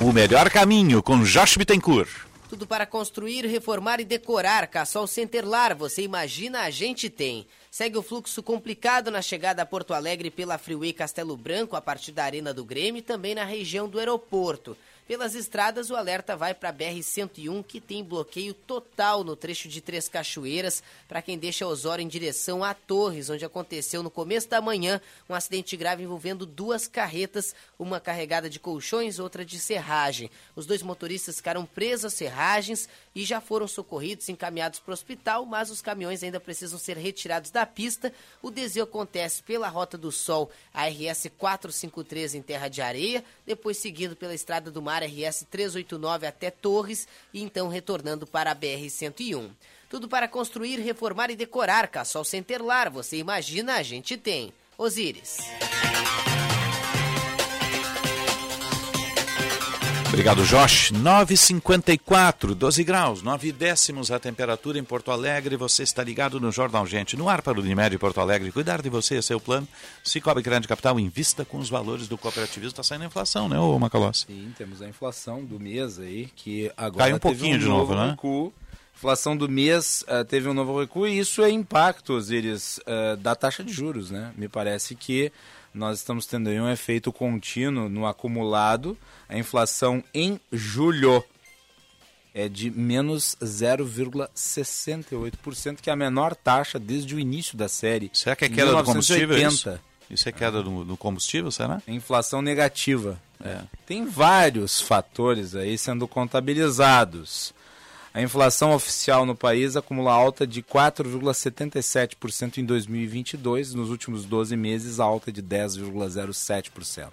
O melhor caminho com Josh Bittencourt. Tudo para construir, reformar e decorar. Cassol Centerlar, você imagina, a gente tem. Segue o fluxo complicado na chegada a Porto Alegre pela Freeway Castelo Branco, a partir da Arena do Grêmio e também na região do aeroporto. Pelas estradas, o alerta vai para a BR-101, que tem bloqueio total no trecho de Três Cachoeiras, para quem deixa Osório em direção a Torres, onde aconteceu no começo da manhã um acidente grave envolvendo duas carretas, uma carregada de colchões, outra de serragem. Os dois motoristas ficaram presos às serragens e já foram socorridos encaminhados para o hospital, mas os caminhões ainda precisam ser retirados da pista. O desvio acontece pela Rota do Sol, a RS 453 em Terra de Areia, depois seguindo pela Estrada do Mar RS 389 até Torres e então retornando para a BR 101. Tudo para construir, reformar e decorar. Cassol Centerlar, você imagina, a gente tem. Osíris. Obrigado, Josh. 9,54, 12 graus, 9 décimos a temperatura em Porto Alegre. Você está ligado no Jornal Gente, no ar para o Unimed Porto Alegre. Cuidar de você é seu plano. Se cobre grande capital, invista com os valores do cooperativismo. Está saindo a inflação, né, ô Macalossi? Sim, temos a inflação do mês aí, que agora Cai um pouquinho um de novo, né? Recuo. Inflação do mês uh, teve um novo recuo e isso é impacto, Osiris, uh, da taxa de juros, né? Me parece que nós estamos tendo aí um efeito contínuo no acumulado. A inflação em julho é de menos 0,68%, que é a menor taxa desde o início da série. Será que é queda do combustível? Isso? isso é queda do, do combustível, será? Inflação negativa. É. Tem vários fatores aí sendo contabilizados. A inflação oficial no país acumula alta de 4,77% em 2022, nos últimos 12 meses alta de 10,07%.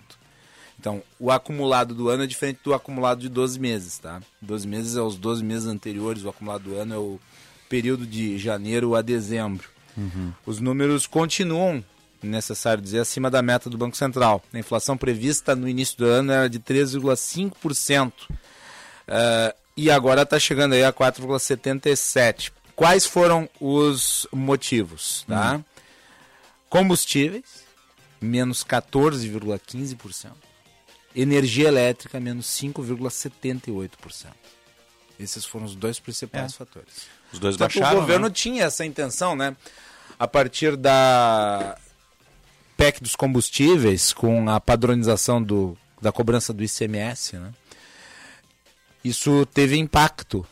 Então, o acumulado do ano é diferente do acumulado de 12 meses, tá? 12 meses é os 12 meses anteriores, o acumulado do ano é o período de janeiro a dezembro. Uhum. Os números continuam, necessário dizer, acima da meta do Banco Central. A inflação prevista no início do ano era de 3,5%. Uh, e agora está chegando aí a 4,77. Quais foram os motivos? Tá? Hum. Combustíveis, menos 14,15%. Energia elétrica, menos 5,78%. Esses foram os dois principais É. fatores. Os dois Portanto, baixaram, O governo né? tinha essa intenção, né? A partir da PEC dos combustíveis, com a padronização do, da cobrança do ICMS, né? Isso teve impacto.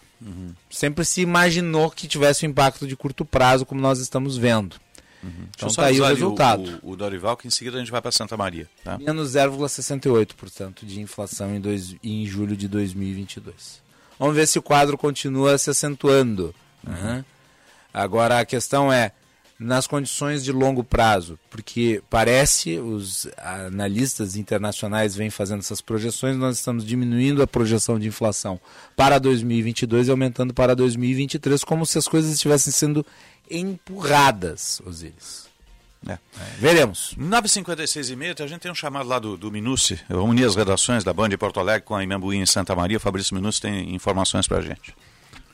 Sempre se imaginou que tivesse um impacto de curto prazo, como nós estamos vendo. Deixa Então eu só tá aí o resultado. O, o Dorival, que em seguida a gente vai para Santa Maria. Tá? Menos 0,68% de inflação em, dois, em julho de 2022. Vamos ver se o quadro continua se acentuando. né? Agora a questão é nas condições de longo prazo, porque parece os analistas internacionais vêm fazendo essas projeções, nós estamos diminuindo a projeção de inflação para 2022 e aumentando para 2023, como se as coisas estivessem sendo empurradas, Osiris. É. Veremos. 9h56 e meia, a gente tem um chamado lá do, do Minucci. Eu uni as redações da Band de Porto Alegre com a Imambuí em Santa Maria. Fabrício Minucci tem informações pra gente.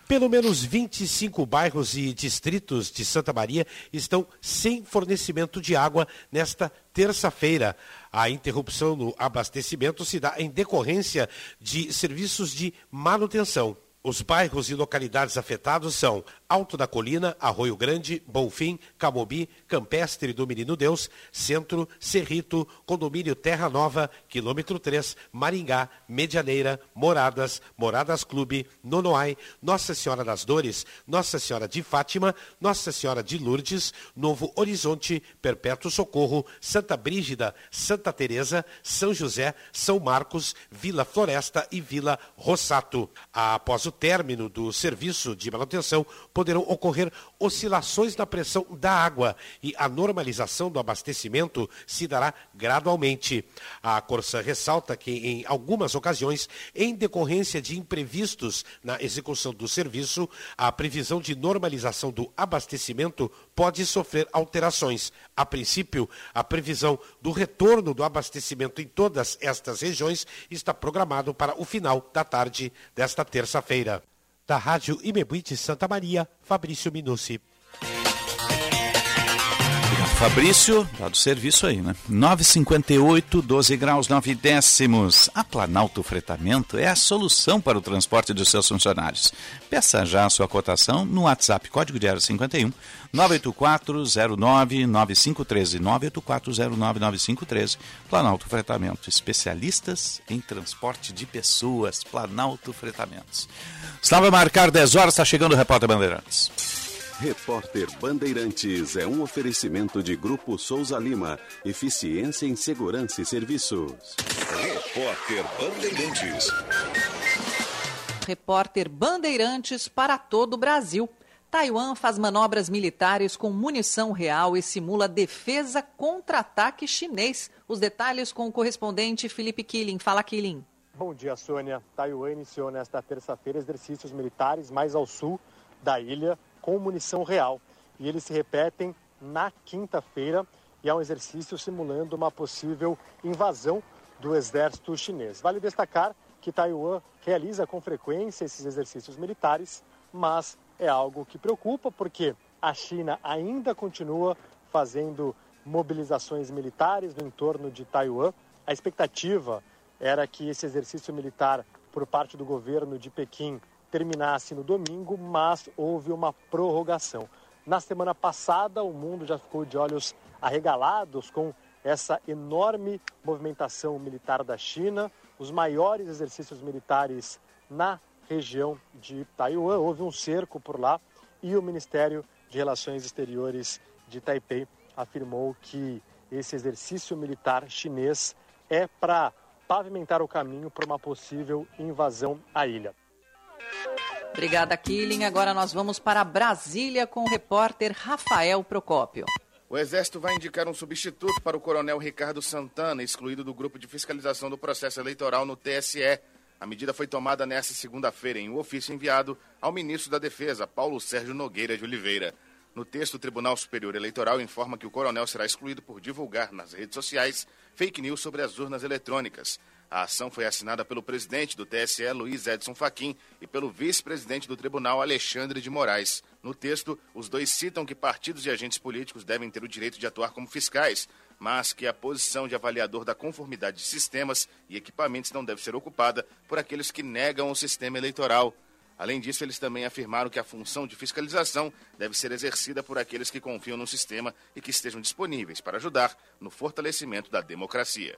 Pelo menos 25 bairros e distritos de Santa Maria estão sem fornecimento de água nesta terça-feira. A interrupção no abastecimento se dá em decorrência de serviços de manutenção. Os bairros e localidades afetados são Alto da Colina, Arroio Grande, Bonfim, Camobi, Campestre do Menino Deus, Centro, Cerrito, Condomínio Terra Nova, Quilômetro 3, Maringá, Medianeira, Moradas, Moradas Clube, Nonoai, Nossa Senhora das Dores, Nossa Senhora de Fátima, Nossa Senhora de Lourdes, Novo Horizonte, Perpétuo Socorro, Santa Brígida, Santa Teresa, São José, São Marcos, Vila Floresta e Vila Rossato. Após o término do serviço de manutenção, poderão ocorrer oscilações na pressão da água e a normalização do abastecimento se dará gradualmente. A Corsã ressalta que, em algumas ocasiões, em decorrência de imprevistos na execução do serviço, a previsão de normalização do abastecimento pode sofrer alterações. A princípio, a previsão do retorno do abastecimento em todas estas regiões está programado para o final da tarde desta terça-feira. Da Rádio Imebuí de Santa Maria, Fabrício Minucci. Fabrício, tá do serviço aí, né? 9,58, 12 graus, 9 décimos. A Planalto Fretamento é a solução para o transporte dos seus funcionários. Peça já a sua cotação no WhatsApp, código de 51 984099513, 984099513. Planalto Fretamento, especialistas em transporte de pessoas. Planalto Fretamentos. Estava a marcar 10 horas, está chegando o repórter Bandeirantes. Repórter Bandeirantes é um oferecimento de Grupo Souza Lima. Eficiência em Segurança e Serviços. Repórter Bandeirantes. Repórter Bandeirantes para todo o Brasil. Taiwan faz manobras militares com munição real e simula defesa contra ataque chinês. Os detalhes com o correspondente Felipe Killing. Fala, Killing. Bom dia, Sônia. Taiwan iniciou nesta terça-feira exercícios militares mais ao sul da ilha com munição real. E eles se repetem na quinta-feira e é um exercício simulando uma possível invasão do exército chinês. Vale destacar que Taiwan realiza com frequência esses exercícios militares, mas é algo que preocupa porque a China ainda continua fazendo mobilizações militares no entorno de Taiwan. A expectativa era que esse exercício militar por parte do governo de Pequim terminasse no domingo, mas houve uma prorrogação. Na semana passada, o mundo já ficou de olhos arregalados com essa enorme movimentação militar da China, os maiores exercícios militares na região de Taiwan. Houve um cerco por lá e o Ministério de Relações Exteriores de Taipei afirmou que esse exercício militar chinês é para pavimentar o caminho para uma possível invasão à ilha. Obrigada, Killing. Agora nós vamos para Brasília com o repórter Rafael Procópio. O Exército vai indicar um substituto para o coronel Ricardo Santana, excluído do grupo de fiscalização do processo eleitoral no TSE. A medida foi tomada nesta segunda-feira em um ofício enviado ao ministro da Defesa, Paulo Sérgio Nogueira de Oliveira. No texto, o Tribunal Superior Eleitoral informa que o coronel será excluído por divulgar nas redes sociais fake news sobre as urnas eletrônicas. A ação foi assinada pelo presidente do TSE, Luiz Edson Fachin, e pelo vice-presidente do tribunal, Alexandre de Moraes. No texto, os dois citam que partidos e agentes políticos devem ter o direito de atuar como fiscais, mas que a posição de avaliador da conformidade de sistemas e equipamentos não deve ser ocupada por aqueles que negam o sistema eleitoral. Além disso, eles também afirmaram que a função de fiscalização deve ser exercida por aqueles que confiam no sistema e que estejam disponíveis para ajudar no fortalecimento da democracia.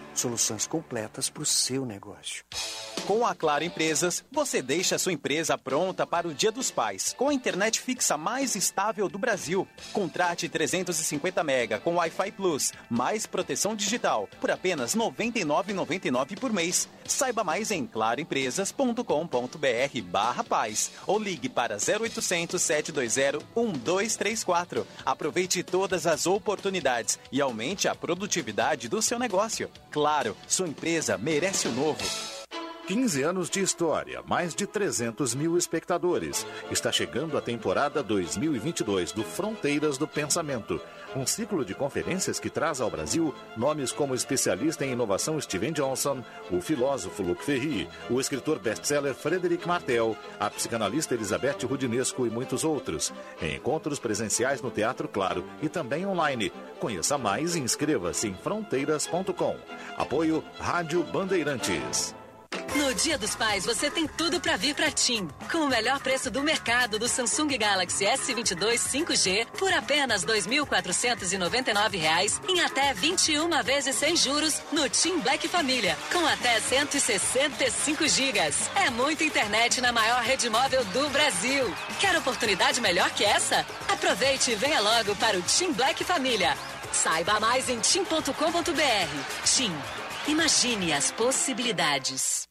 Soluções completas para o seu negócio. Com a Claro Empresas, você deixa a sua empresa pronta para o Dia dos Pais, com a internet fixa mais estável do Brasil. Contrate 350 mega com Wi-Fi Plus, mais proteção digital, por apenas R$ 99,99 por mês. Saiba mais em claroempresas.com.br barra paz ou ligue para 0800 720 1234. Aproveite todas as oportunidades e aumente a produtividade do seu negócio. Claro, sua empresa merece o novo. 15 anos de história, mais de 300 mil espectadores. Está chegando a temporada 2022 do Fronteiras do Pensamento, um ciclo de conferências que traz ao Brasil nomes como especialista em inovação Steven Johnson, o filósofo Luc Ferry, o escritor best-seller Frederic Martel, a psicanalista Elizabeth Rudinesco e muitos outros. Encontros presenciais no Teatro Claro e também online. Conheça mais e inscreva-se em fronteiras.com. Apoio Rádio Bandeirantes. No Dia dos Pais, você tem tudo para vir para TIM. Com o melhor preço do mercado do Samsung Galaxy S22 5G por apenas R$ 2.499 em até 21 vezes sem juros no TIM Black Família, com até 165 gigas. É muita internet na maior rede móvel do Brasil. Quer oportunidade melhor que essa? Aproveite e venha logo para o TIM Black Família. Saiba mais em tim.com.br. TIM. Imagine as possibilidades.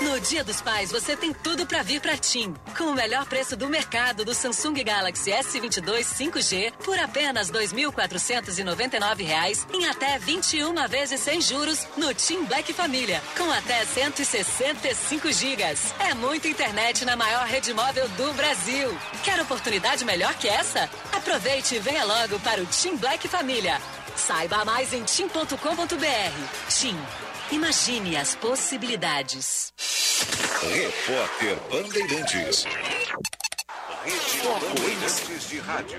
No Dia dos Pais, você tem tudo para vir para TIM. Com o melhor preço do mercado do Samsung Galaxy S22 5G por apenas R$ 2.499 em até 21 vezes sem juros no TIM Black Família, com até 165 gigas. É muita internet na maior rede móvel do Brasil. Quer oportunidade melhor que essa? Aproveite e venha logo para o TIM Black Família. Saiba mais em tim.com.br. TIM. Imagine as possibilidades. Repórter Bandeirantes. Rede Bandeirantes de Rádio.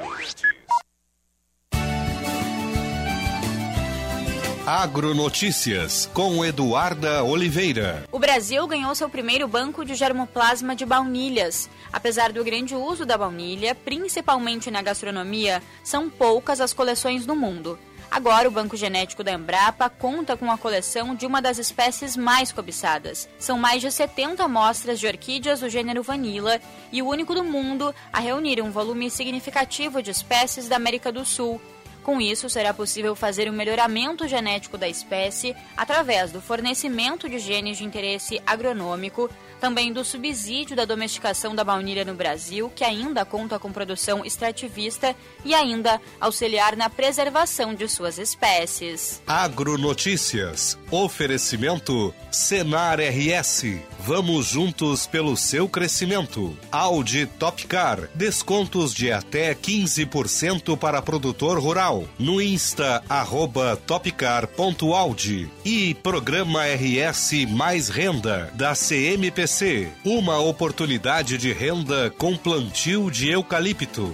Agronotícias com Eduarda Oliveira. O Brasil ganhou seu primeiro banco de germoplasma de baunilhas. Apesar do grande uso da baunilha, principalmente na gastronomia, são poucas as coleções no mundo. Agora, o Banco Genético da Embrapa conta com a coleção de uma das espécies mais cobiçadas. São mais de 70 amostras de orquídeas do gênero Vanilla e o único do mundo a reunir um volume significativo de espécies da América do Sul. Com isso, será possível fazer um melhoramento genético da espécie através do fornecimento de genes de interesse agronômico, também do subsídio da domesticação da baunilha no Brasil, que ainda conta com produção extrativista, e ainda auxiliar na preservação de suas espécies. Agronotícias. Oferecimento Senar RS. Vamos juntos pelo seu crescimento. Audi Topcar. Descontos de até 15% para produtor rural. No Insta, arroba topcar.audi. E Programa RS Mais Renda, da CMPC uma oportunidade de renda com plantio de eucalipto.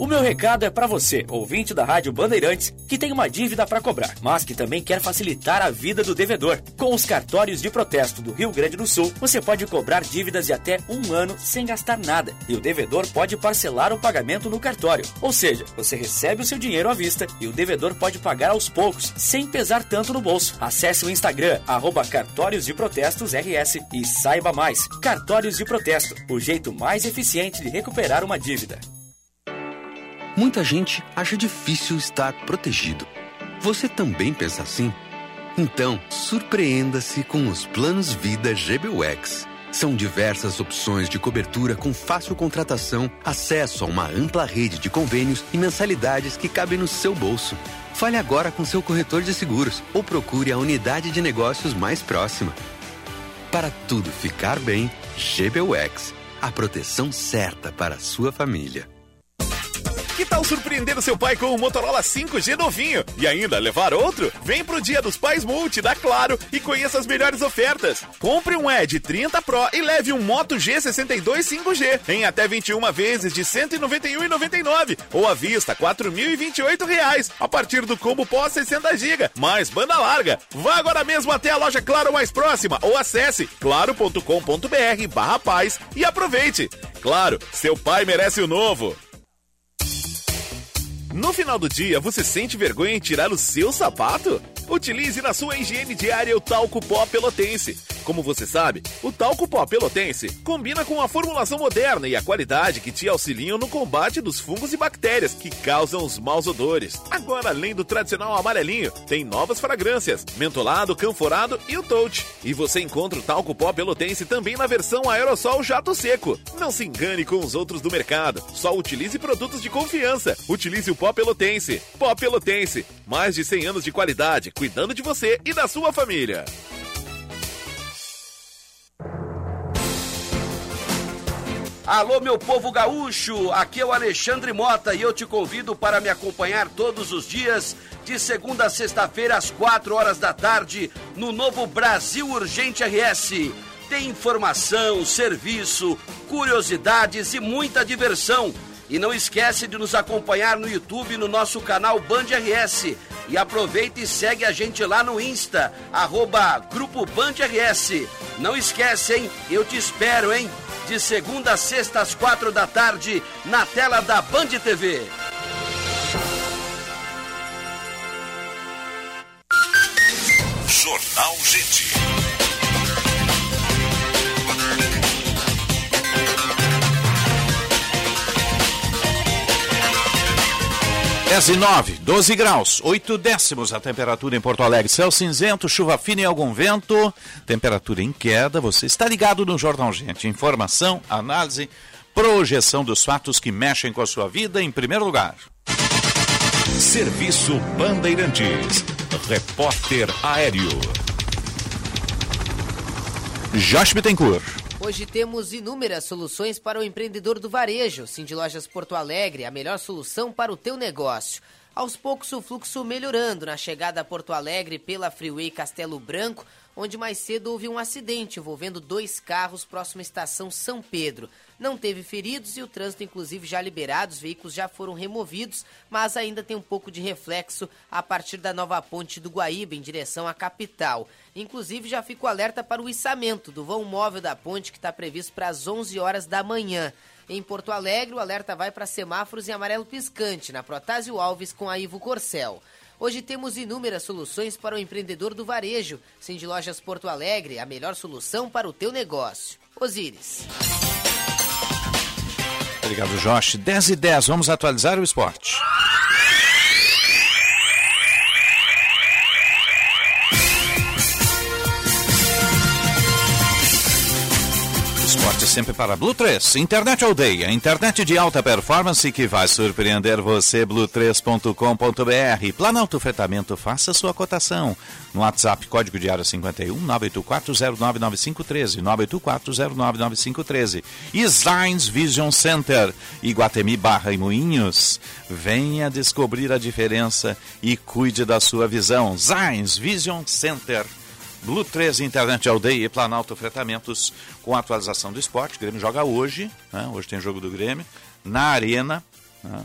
O meu recado é para você, ouvinte da Rádio Bandeirantes, que tem uma dívida para cobrar, mas que também quer facilitar a vida do devedor. Com os cartórios de protesto do Rio Grande do Sul, você pode cobrar dívidas de até um ano sem gastar nada, e o devedor pode parcelar o pagamento no cartório. Ou seja, você recebe o seu dinheiro à vista e o devedor pode pagar aos poucos, sem pesar tanto no bolso. Acesse o Instagram, arroba Cartórios de Protestos RS e saiba mais. Cartórios de Protesto, o jeito mais eficiente de recuperar uma dívida. Muita gente acha difícil estar protegido. Você também pensa assim? Então, surpreenda-se com os planos Vida GBUX. São diversas opções de cobertura com fácil contratação, acesso a uma ampla rede de convênios e mensalidades que cabem no seu bolso. Fale agora com seu corretor de seguros ou procure a unidade de negócios mais próxima. Para tudo ficar bem, GBUX. A proteção certa para a sua família. Que tal surpreender seu pai com um Motorola 5G novinho e ainda levar outro? Vem pro Dia dos Pais Multi da Claro e conheça as melhores ofertas. Compre um Edge 30 Pro e leve um Moto G62 5G em até 21 vezes de R$ 191,99 ou à vista 4.028 reais a partir do combo pós 60 GB, mais banda larga. Vá agora mesmo até a loja Claro mais próxima ou acesse claro.com.br/barra paz e aproveite. Claro, seu pai merece o novo. No final do dia, você sente vergonha em tirar o seu sapato? Utilize na sua higiene diária o talco pó pelotense. Como você sabe, o talco pó pelotense combina com a formulação moderna e a qualidade que te auxiliam no combate dos fungos e bactérias que causam os maus odores. Agora, além do tradicional amarelinho, tem novas fragrâncias, mentolado, canforado e o touch. E você encontra o talco pó pelotense também na versão aerossol jato seco. Não se engane com os outros do mercado. Só utilize produtos de confiança. Utilize o pó pelotense. Pó pelotense. Mais de 100 anos de qualidade, cuidando de você e da sua família. Alô, meu povo gaúcho, aqui é o Alexandre Mota e eu te convido para me acompanhar todos os dias, de segunda a sexta-feira, às quatro horas da tarde, no novo Brasil Urgente RS. Tem informação, serviço, curiosidades e muita diversão. E não esquece de nos acompanhar no YouTube no nosso canal Band RS. E aproveita e segue a gente lá no Insta, arroba Grupo Band RS. Não esquece, hein? Eu te espero, hein? De segunda a sexta às quatro da tarde, na tela da Band TV. Jornal Gente. 10 e 9, 12 graus, 8 décimos a temperatura em Porto Alegre. Céu cinzento, chuva fina e algum vento. Temperatura em queda. Você está ligado no Jornal Gente. Informação, análise, projeção dos fatos que mexem com a sua vida em primeiro lugar. Serviço Bandeirantes. Repórter Aéreo. Josh Bittencourt. Hoje temos inúmeras soluções para o empreendedor do varejo. Cindy Lojas Porto Alegre, a melhor solução para o teu negócio. Aos poucos o fluxo melhorando na chegada a Porto Alegre pela Freeway Castelo Branco, onde mais cedo houve um acidente envolvendo dois carros próximo à estação São Pedro. Não teve feridos e o trânsito, inclusive, já liberado, os veículos já foram removidos, mas ainda tem um pouco de reflexo a partir da nova ponte do Guaíba em direção à capital. Inclusive, já fica o alerta para o içamento do vão móvel da ponte que está previsto para as 11 horas da manhã. Em Porto Alegre, o alerta vai para semáforos em amarelo piscante, na Protásio Alves com a Ivo Corcel. Hoje temos inúmeras soluções para o empreendedor do varejo. Cindy Lojas Porto Alegre, a melhor solução para o teu negócio. Osíris. Obrigado, Josh. 10 e 10, vamos atualizar o esporte. Esporte sempre para Blue 3, Internet Aldeia, internet de alta performance que vai surpreender você, blue3.com.br. Planalto Fretamento, faça sua cotação. No WhatsApp, código de área 51 984099513, 984099513. Science Vision Center, Iguatemi Barra e Moinhos. Venha descobrir a diferença e cuide da sua visão. Science Vision Center. Blue 13 Internet Aldeia e Planalto Fretamentos com atualização do esporte. O Grêmio joga hoje, né? hoje tem jogo do Grêmio, na Arena. Né?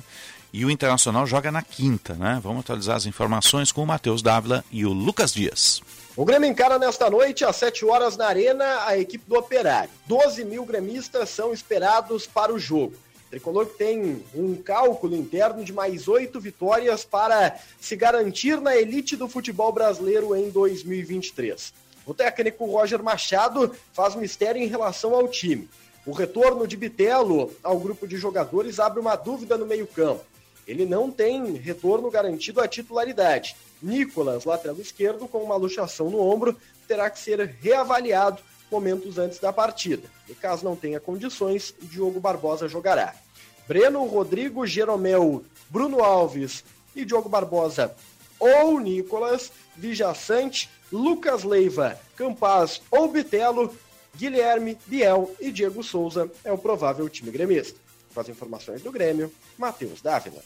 E o Internacional joga na quinta. Né? Vamos atualizar as informações com o Matheus Dávila e o Lucas Dias. O Grêmio encara nesta noite, às 7 horas na Arena, a equipe do Operário. 12 mil gremistas são esperados para o jogo. Tricolor tem um cálculo interno de mais oito vitórias para se garantir na elite do futebol brasileiro em 2023. O técnico Roger Machado faz mistério em relação ao time. O retorno de Bitelo ao grupo de jogadores abre uma dúvida no meio-campo. Ele não tem retorno garantido à titularidade. Nicolas, lateral esquerdo, com uma luxação no ombro, terá que ser reavaliado momentos antes da partida. E caso não tenha condições, Diogo Barbosa jogará. Breno, Rodrigo, Jeromel, Bruno Alves e Diogo Barbosa ou Nicolas, Vijaçante, Lucas Leiva, Campaz ou Bitelo, Guilherme, Biel e Diego Souza é o provável time gremista. Com as informações do Grêmio, Matheus Dávila.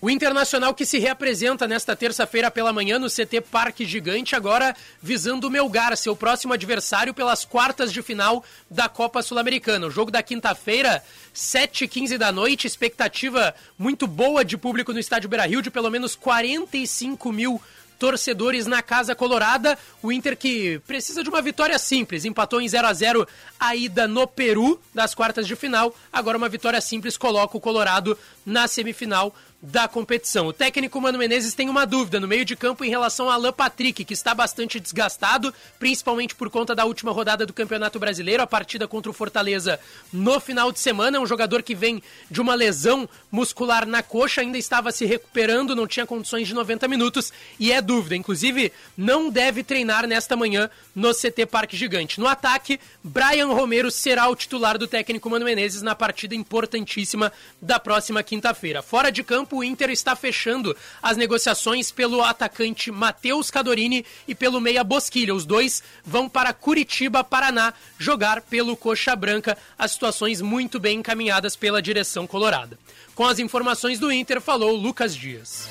O Internacional que se reapresenta nesta terça-feira pela manhã no CT Parque Gigante, agora visando o Melgar, seu próximo adversário pelas quartas de final da Copa Sul-Americana. O jogo da quinta-feira, 7h15 da noite, expectativa muito boa de público no estádio Beira-Rio, de pelo menos 45 mil torcedores na Casa Colorada. O Inter que precisa de uma vitória simples, empatou em 0 a 0 a ida no Peru das quartas de final. Agora uma vitória simples coloca o Colorado na semifinal da competição. O técnico Mano Menezes tem uma dúvida no meio de campo em relação a Alan Patrick, que está bastante desgastado, principalmente por conta da última rodada do Campeonato Brasileiro, a partida contra o Fortaleza no final de semana. É um jogador que vem de uma lesão muscular na coxa, ainda estava se recuperando, não tinha condições de 90 minutos e é dúvida. Inclusive, não deve treinar nesta manhã no CT Parque Gigante. No ataque, Brian Romero será o titular do técnico Mano Menezes na partida importantíssima da próxima quinta-feira. Fora de campo, o Inter está fechando as negociações pelo atacante Matheus Cadorini e pelo meia Bosquilha. Os dois vão para Curitiba, Paraná, jogar pelo Coxa Branca. As situações muito bem encaminhadas pela direção colorada. Com as informações do Inter, falou Lucas Dias.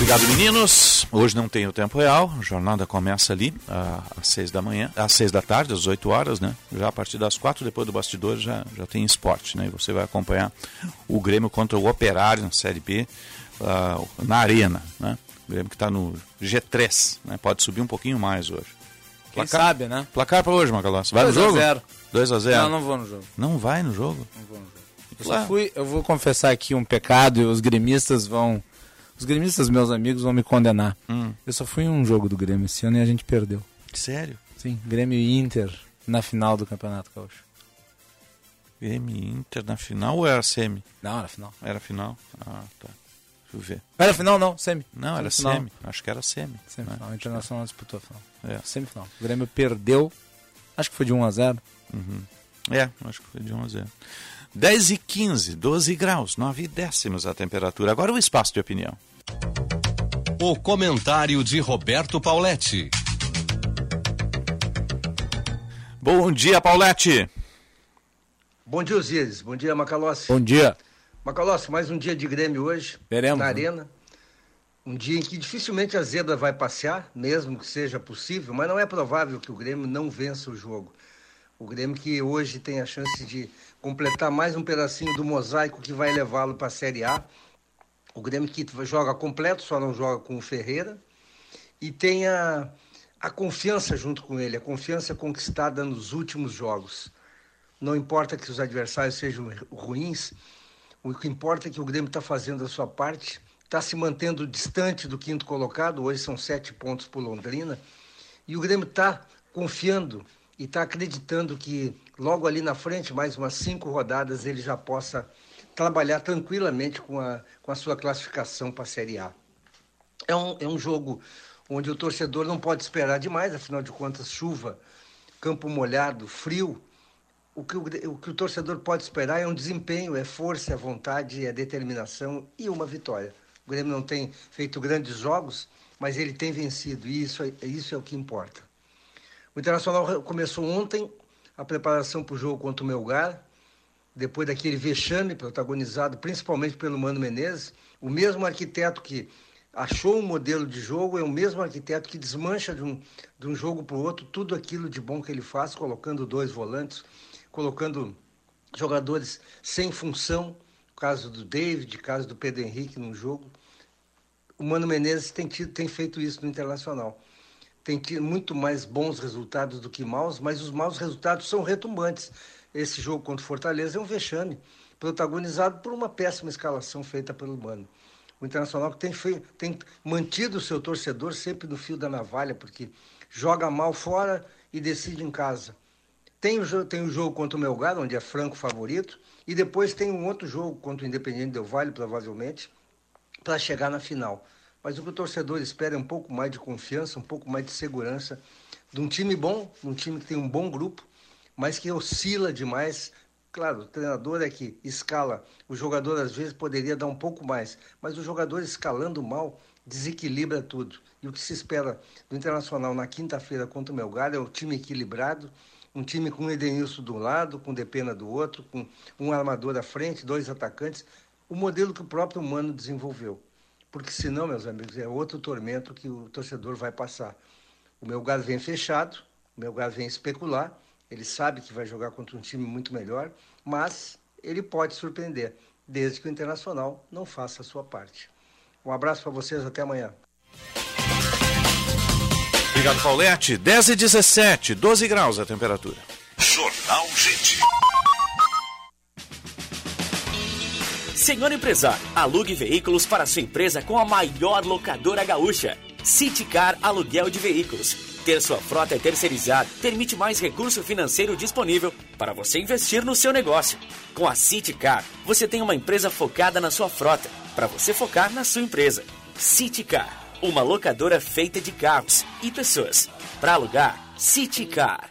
Obrigado, meninos. Hoje não tem o tempo real. A jornada começa ali às seis da manhã, às seis da tarde, às oito horas, né? Já a partir das quatro, depois do bastidor, já, já tem esporte, né? E você vai acompanhar o Grêmio contra o Operário na Série B, uh, na Arena, né? O Grêmio que está no G3, né? Pode subir um pouquinho mais hoje. Quem placar, sabe, né? Placar para hoje, Macalossi. Vai no jogo? 2x0. 2 a 0 Não, não vou no jogo. Não vai no jogo? Não vou no jogo. Eu, fui, eu vou confessar aqui um pecado e os gremistas vão os gremistas, meus amigos, vão me condenar. Hum. Eu só fui em um jogo do Grêmio esse ano e a gente perdeu. Sério? Sim, Grêmio e Inter na final do Campeonato Gaúcho. Grêmio e Inter na final ou era semi? Não, era final. Era final? Ah, tá. Deixa eu ver. Era final não, semi. Não, era Semifinal. semi. Acho que era semi. Semifinal. Né? O Internacional disputou a final. É. Semifinal. O Grêmio perdeu, acho que foi de 1 a 0 Uhum. É, acho que foi de 1 a 0 10 e 15, 12 graus, 9 décimos a temperatura. Agora o espaço de opinião. O comentário de Roberto Pauletti. Bom dia, Paulette. Bom dia, Osíris. Bom dia, Macalossi. Bom dia. Macalossi, mais um dia de Grêmio hoje. Veremos, Na né? Arena. Um dia em que dificilmente a zebra vai passear, mesmo que seja possível, mas não é provável que o Grêmio não vença o jogo. O Grêmio que hoje tem a chance de completar mais um pedacinho do mosaico que vai levá-lo para a Série A. O Grêmio que joga completo, só não joga com o Ferreira. E tem a, a confiança junto com ele, a confiança conquistada nos últimos jogos. Não importa que os adversários sejam ruins, o que importa é que o Grêmio está fazendo a sua parte, está se mantendo distante do quinto colocado, hoje são sete pontos por Londrina, e o Grêmio está confiando e está acreditando que logo ali na frente, mais umas cinco rodadas, ele já possa trabalhar tranquilamente com a, com a sua classificação para a Série A. É um, é um jogo onde o torcedor não pode esperar demais, afinal de contas, chuva, campo molhado, frio. O que o, o que o torcedor pode esperar é um desempenho, é força, é vontade, é determinação e uma vitória. O Grêmio não tem feito grandes jogos, mas ele tem vencido, e isso, é, isso é o que importa. O Internacional começou ontem a preparação para o jogo contra o Melgar, depois daquele vexame protagonizado principalmente pelo Mano Menezes, o mesmo arquiteto que achou um modelo de jogo é o mesmo arquiteto que desmancha de um, de um jogo para o outro tudo aquilo de bom que ele faz, colocando dois volantes, colocando jogadores sem função, caso do David, caso do Pedro Henrique no jogo. O Mano Menezes tem, tido, tem feito isso no Internacional tem tido muito mais bons resultados do que maus, mas os maus resultados são retumbantes. Esse jogo contra o Fortaleza é um vexame, protagonizado por uma péssima escalação feita pelo Mano. O Internacional tem, feito, tem mantido o seu torcedor sempre no fio da navalha, porque joga mal fora e decide em casa. Tem o, tem o jogo contra o Melgar, onde é franco favorito, e depois tem um outro jogo contra o Independente Del Vale, provavelmente, para chegar na final. Mas o que o torcedor espera é um pouco mais de confiança, um pouco mais de segurança de um time bom, de um time que tem um bom grupo, mas que oscila demais. Claro, o treinador é que escala, o jogador às vezes poderia dar um pouco mais, mas o jogador escalando mal desequilibra tudo. E o que se espera do Internacional na quinta-feira contra o Melgar é um time equilibrado, um time com o Edenilson de um lado, com o Depena do outro, com um armador à frente, dois atacantes, o modelo que o próprio Mano desenvolveu porque senão, meus amigos, é outro tormento que o torcedor vai passar. O meu gado vem fechado, o meu gado vem especular, ele sabe que vai jogar contra um time muito melhor, mas ele pode surpreender, desde que o Internacional não faça a sua parte. Um abraço para vocês, até amanhã. Obrigado, Paulette. 10 e 17, 12 graus a temperatura. Jornal Gente. Senhor empresário, alugue veículos para sua empresa com a maior locadora gaúcha. Citicar Aluguel de Veículos. Ter sua frota terceirizada permite mais recurso financeiro disponível para você investir no seu negócio. Com a Citicar, você tem uma empresa focada na sua frota, para você focar na sua empresa. Citicar, uma locadora feita de carros e pessoas. Para alugar, Citicar.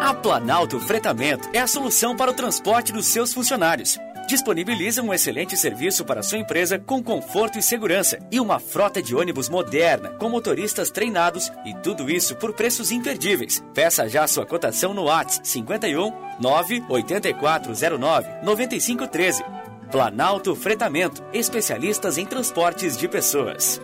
A Planalto Fretamento é a solução para o transporte dos seus funcionários. Disponibiliza um excelente serviço para sua empresa com conforto e segurança e uma frota de ônibus moderna com motoristas treinados e tudo isso por preços imperdíveis. Peça já sua cotação no WhatsApp 51 98409 9513. Planalto Fretamento, especialistas em transportes de pessoas.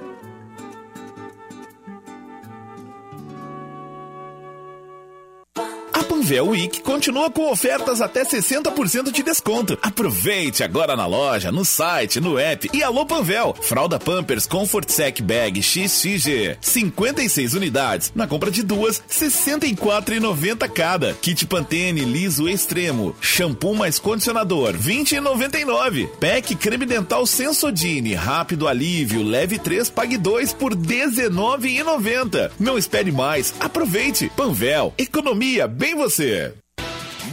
Panvel Week continua com ofertas até 60% de desconto. Aproveite agora na loja, no site, no app e alô Panvel. Fralda Pampers Comfort Sec Bag XXG, 56 unidades. Na compra de duas, R$ 64,90 cada. Kit Pantene liso extremo, shampoo mais condicionador, R$ 20,99. Pack creme dental Sensodine, rápido alívio, leve 3, pague 2 por R$ 19,90. Não espere mais, aproveite. Panvel, economia bem você você.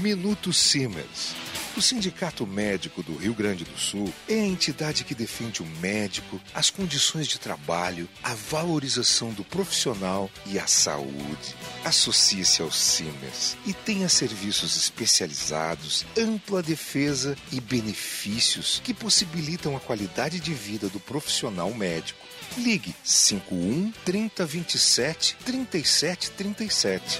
Minuto Siemens. O Sindicato Médico do Rio Grande do Sul é a entidade que defende o médico, as condições de trabalho, a valorização do profissional e a saúde. Associe-se ao Siemens e tenha serviços especializados, ampla defesa e benefícios que possibilitam a qualidade de vida do profissional médico. Ligue 51 3027 3737.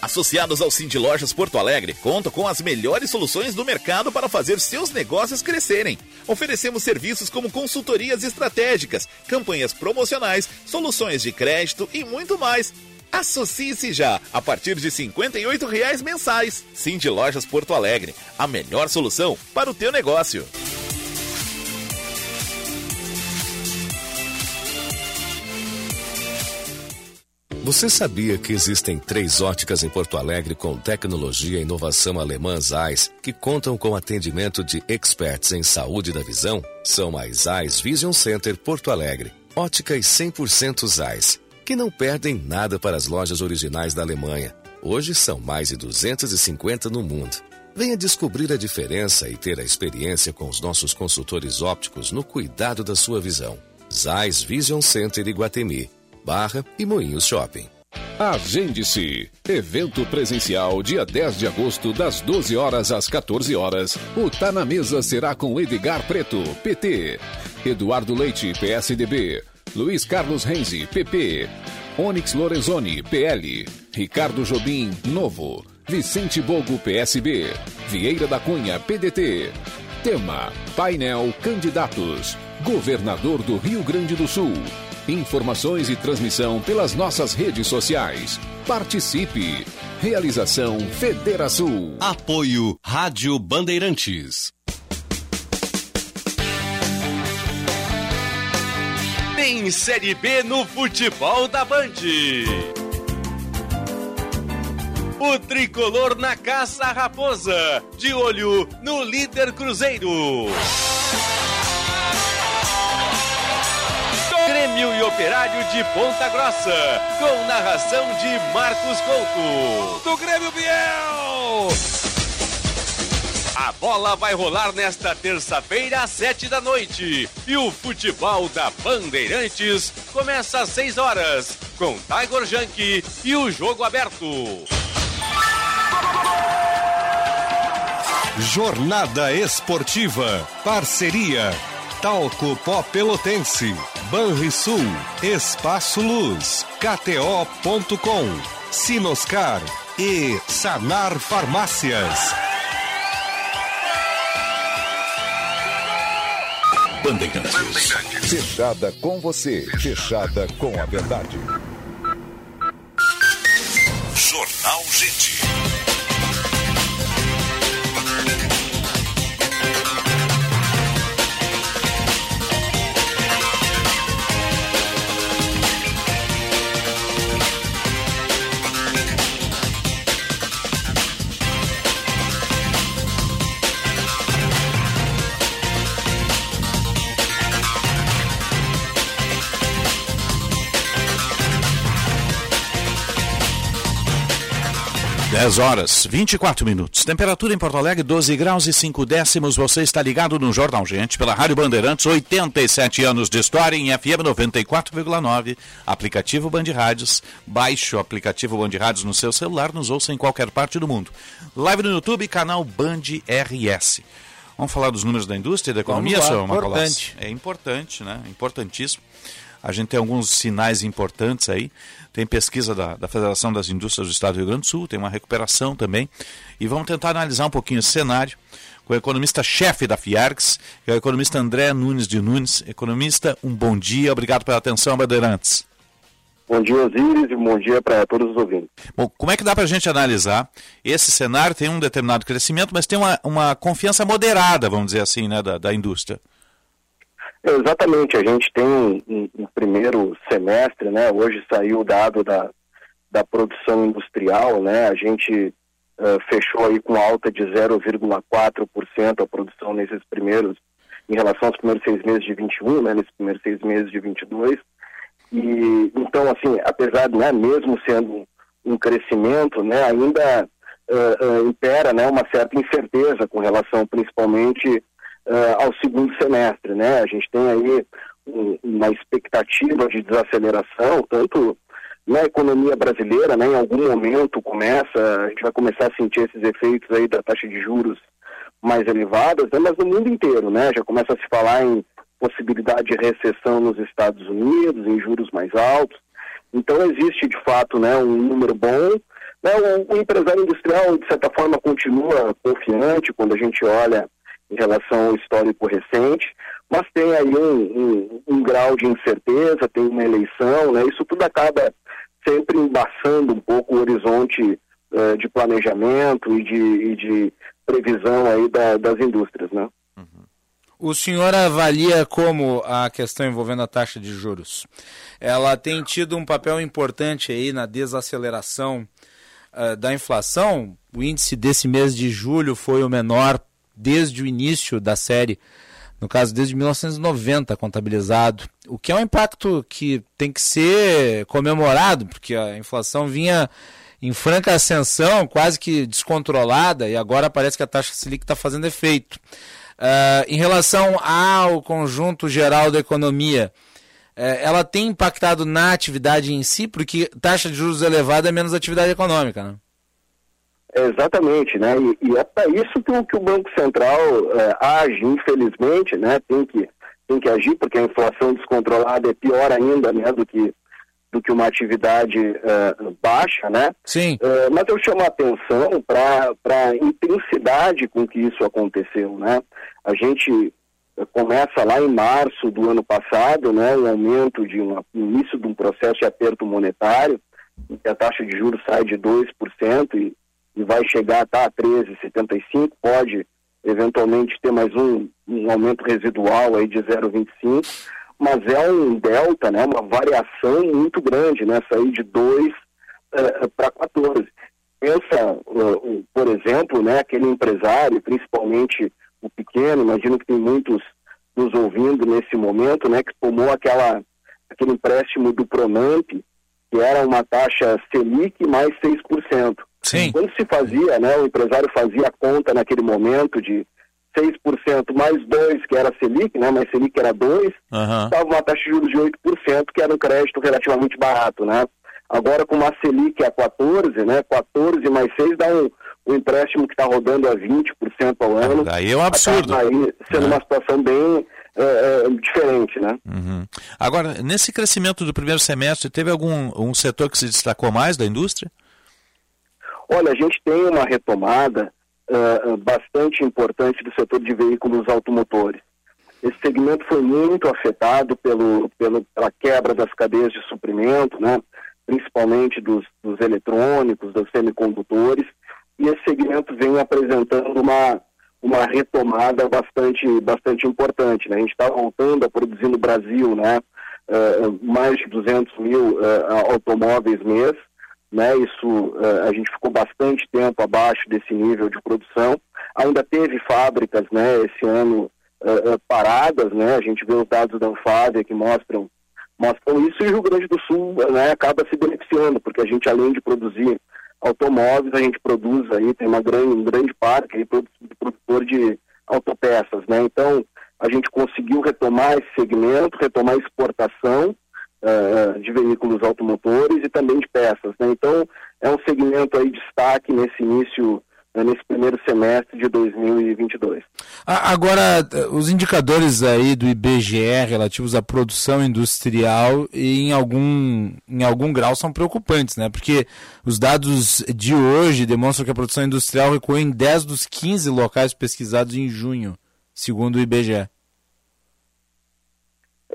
Associados ao Cindy Lojas Porto Alegre, contam com as melhores soluções do mercado para fazer seus negócios crescerem. Oferecemos serviços como consultorias estratégicas, campanhas promocionais, soluções de crédito e muito mais. Associe-se já a partir de 58 reais mensais. Cindy Lojas Porto Alegre, a melhor solução para o teu negócio. Você sabia que existem três óticas em Porto Alegre com tecnologia e inovação alemã Zeiss que contam com atendimento de experts em saúde da visão? São as Zeiss Vision Center Porto Alegre, óticas 100% Zeiss, que não perdem nada para as lojas originais da Alemanha. Hoje são mais de 250 no mundo. Venha descobrir a diferença e ter a experiência com os nossos consultores ópticos no cuidado da sua visão. Zeiss Vision Center Iguatemi Barra e Moinhos Shopping. Agende-se. Evento presencial dia 10 de agosto, das 12 horas às 14 horas. O Tá na Mesa será com Edgar Preto, PT. Eduardo Leite, PSDB. Luiz Carlos Renzi, PP. Onyx Lorenzoni, PL. Ricardo Jobim, Novo. Vicente Bogo, PSB. Vieira da Cunha, PDT. Tema: Painel Candidatos. Governador do Rio Grande do Sul. Informações e transmissão pelas nossas redes sociais. Participe! Realização Federação. Apoio Rádio Bandeirantes. Tem Série B no futebol da Band. O tricolor na caça raposa, de olho no líder Cruzeiro. Grêmio e Operário de Ponta Grossa, com narração de Marcos Couto. Do Grêmio Biel! A bola vai rolar nesta terça-feira às sete da noite. E o futebol da Bandeirantes começa às seis horas, com Tiger Junk e o jogo aberto. Jornada Esportiva. Parceria. Talco Pó Pelotense. Banrisul. Espaço Luz. KTO.com. Sinoscar. E Sanar Farmácias. Bandeirantes. Fechada com você. Fechada com a verdade. Jornal Gente. Dez horas, 24 minutos. Temperatura em Porto Alegre, 12 graus e 5 décimos. Você está ligado no Jornal Gente pela Rádio Bandeirantes, 87 anos de história em FM 94,9. Aplicativo Band Rádios. Baixe o aplicativo Band Rádios no seu celular, nos ouça em qualquer parte do mundo. Live no YouTube, canal Band RS. Vamos falar dos números da indústria e da economia, Vamos lá, senhor importante. É importante, né? Importantíssimo. A gente tem alguns sinais importantes aí. Tem pesquisa da, da Federação das Indústrias do Estado do Rio Grande do Sul, tem uma recuperação também. E vamos tentar analisar um pouquinho esse cenário com o economista-chefe da Fiargs, que é o economista André Nunes de Nunes. Economista, um bom dia, obrigado pela atenção, Bandeirantes. Bom dia, Osiris, e bom dia para todos os ouvintes. Bom, como é que dá para a gente analisar? Esse cenário tem um determinado crescimento, mas tem uma, uma confiança moderada, vamos dizer assim, né, da, da indústria. Exatamente, a gente tem um, um- primeiro semestre, né? Hoje saiu o dado da, da produção industrial, né? A gente eh, fechou aí com alta de 0,4% a produção nesses primeiros, em relação aos primeiros seis meses de 21, né? Nesses primeiros seis meses de 22. E, então, assim, apesar, né, mesmo sendo um crescimento, né, ainda uh, uh, impera né, uma certa incerteza com relação principalmente uh, ao segundo semestre. Né? A gente tem aí um, uma expectativa de desaceleração, tanto na economia brasileira, né, em algum momento começa, a gente vai começar a sentir esses efeitos aí da taxa de juros mais elevadas, né, mas no mundo inteiro, né, já começa a se falar em possibilidade de recessão nos Estados Unidos, em juros mais altos. Então existe de fato, né, um número bom. Né, o, o empresário industrial de certa forma continua confiante quando a gente olha em relação ao histórico recente, mas tem aí um, um, um grau de incerteza, tem uma eleição, né, isso tudo acaba sempre embaçando um pouco o horizonte uh, de planejamento e de, e de previsão aí da, das indústrias, né? O senhor avalia como a questão envolvendo a taxa de juros, ela tem tido um papel importante aí na desaceleração uh, da inflação. O índice desse mês de julho foi o menor desde o início da série, no caso desde 1990 contabilizado, o que é um impacto que tem que ser comemorado, porque a inflação vinha em franca ascensão, quase que descontrolada, e agora parece que a taxa Selic está fazendo efeito. Uh, em relação ao conjunto geral da economia, uh, ela tem impactado na atividade em si, porque taxa de juros elevada é menos atividade econômica, né? Exatamente, né? E, e é para isso que o, que o Banco Central uh, age, infelizmente, né? Tem que, tem que agir, porque a inflação descontrolada é pior ainda né, do que do que uma atividade uh, baixa, né? Sim. Uh, mas eu chamo a atenção para a intensidade com que isso aconteceu, né? A gente começa lá em março do ano passado, né? Um aumento de um início de um processo de aperto monetário, a taxa de juros sai de 2% e, e vai chegar tá, a 13,75, pode eventualmente ter mais um, um aumento residual aí de 0,25 mas é um delta, né, uma variação muito grande, né, sair de 2 uh, para 14. Pensa, uh, por exemplo, né, aquele empresário, principalmente o pequeno, imagino que tem muitos nos ouvindo nesse momento, né, que tomou aquela, aquele empréstimo do Pronamp, que era uma taxa Selic mais 6%. Sim. Quando se fazia, né, o empresário fazia a conta naquele momento de 6% mais 2, que era Selic, né? Mas Selic era 2, estava uhum. uma taxa de juros de 8%, que era um crédito relativamente barato, né? Agora com uma Selic a 14, né? 14 mais 6 dá um, um empréstimo que está rodando a 20% ao ano. Aí é um absurdo. Aí sendo É. uma situação bem é, é, diferente, né? Uhum. Agora, nesse crescimento do primeiro semestre, teve algum um setor que se destacou mais da indústria? Olha, a gente tem uma retomada uh, bastante importante do setor de veículos automotores. Esse segmento foi muito afetado pelo, pelo, pela quebra das cadeias de suprimento, né? principalmente dos, dos eletrônicos, dos semicondutores, e esse segmento vem apresentando uma, uma retomada bastante, bastante importante. Né? A gente está voltando a produzir no Brasil né? Uh, mais de 200 mil uh, automóveis mês, né? Isso uh, a gente ficou bastante tempo abaixo desse nível de produção. Ainda teve fábricas, né? Esse ano uh, paradas, né? A gente vê os dados da Anfávia que mostram mostram isso e o Rio Grande do Sul, né? Acaba se beneficiando porque a gente além de produzir automóveis a gente produz aí tem uma grande um grande parque aí, de produtor de autopeças, né? Então a gente conseguiu retomar esse segmento, retomar a exportação uh, de veículos automotores e também de peças. Né? Então, é um segmento aí de destaque nesse início, uh, nesse primeiro semestre de 2022. Agora, os indicadores aí do IBGE relativos à produção industrial em algum, em algum grau são preocupantes, né? Porque os dados de hoje demonstram que a produção industrial recuou em 10 dos 15 locais pesquisados em junho, segundo o IBGE.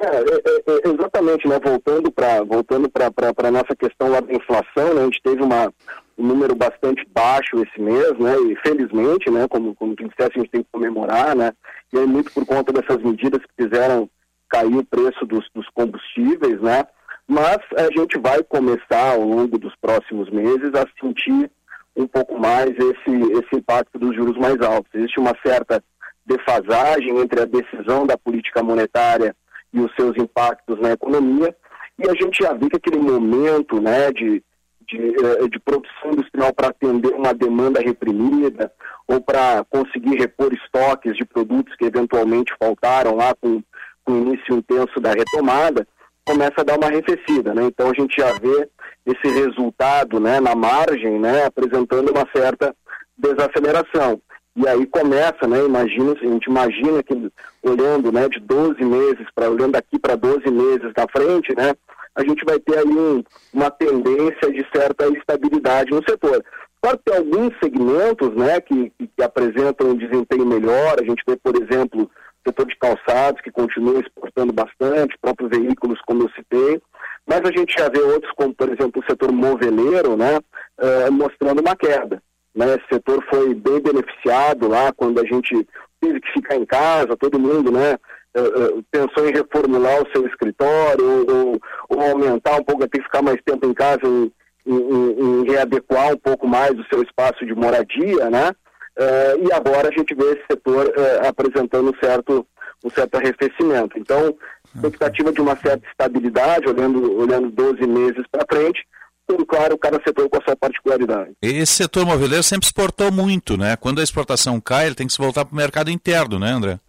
É, é, é, exatamente, né? Voltando para voltando a nossa questão lá da inflação, né? A gente teve uma, um número bastante baixo esse mês, né? E felizmente, né? Como, como tu disseste, a gente tem que comemorar, né? E aí muito por conta dessas medidas que fizeram cair o preço dos, dos combustíveis, né? Mas a gente vai começar ao longo dos próximos meses a sentir um pouco mais esse, esse impacto dos juros mais altos. Existe uma certa defasagem entre a decisão da política monetária e os seus impactos na economia. e a gente já vê que aquele momento né, de, de, eh, de produção industrial para atender uma demanda reprimida ou para conseguir repor estoques de produtos que eventualmente faltaram lá com, com o início intenso da retomada, começa a dar uma arrefecida. Né? Então a gente já vê esse resultado né, na margem né, apresentando uma certa desaceleração. E aí começa, né, imagina, a gente imagina que olhando né, de 12 meses para olhando aqui para 12 meses da frente, né, a gente vai ter aí um, uma tendência de certa estabilidade no setor. Claro que tem alguns segmentos né, que, que, apresentam um desempenho melhor, a gente vê, por exemplo, o setor de calçados, que continua exportando bastante, próprios veículos, como eu citei, mas a gente já vê outros, como, por exemplo, o setor moveleiro, né, uh, mostrando uma queda. Né? Esse setor foi bem beneficiado lá quando a gente teve que ficar em casa, todo mundo, né, uh, pensou em reformular o seu escritório ou, ou, aumentar um pouco, que ficar mais tempo em casa em, em, em, readequar um pouco mais o seu espaço de moradia, né? Uh, e agora a gente vê esse setor uh, apresentando certo, um certo arrefecimento. Então, expectativa de uma certa estabilidade, olhando, olhando 12 meses para frente, tudo claro, cada setor com a sua particularidade. Esse setor moveleiro sempre exportou muito, né? Quando a exportação cai, ele tem que se voltar para o mercado interno, né, André?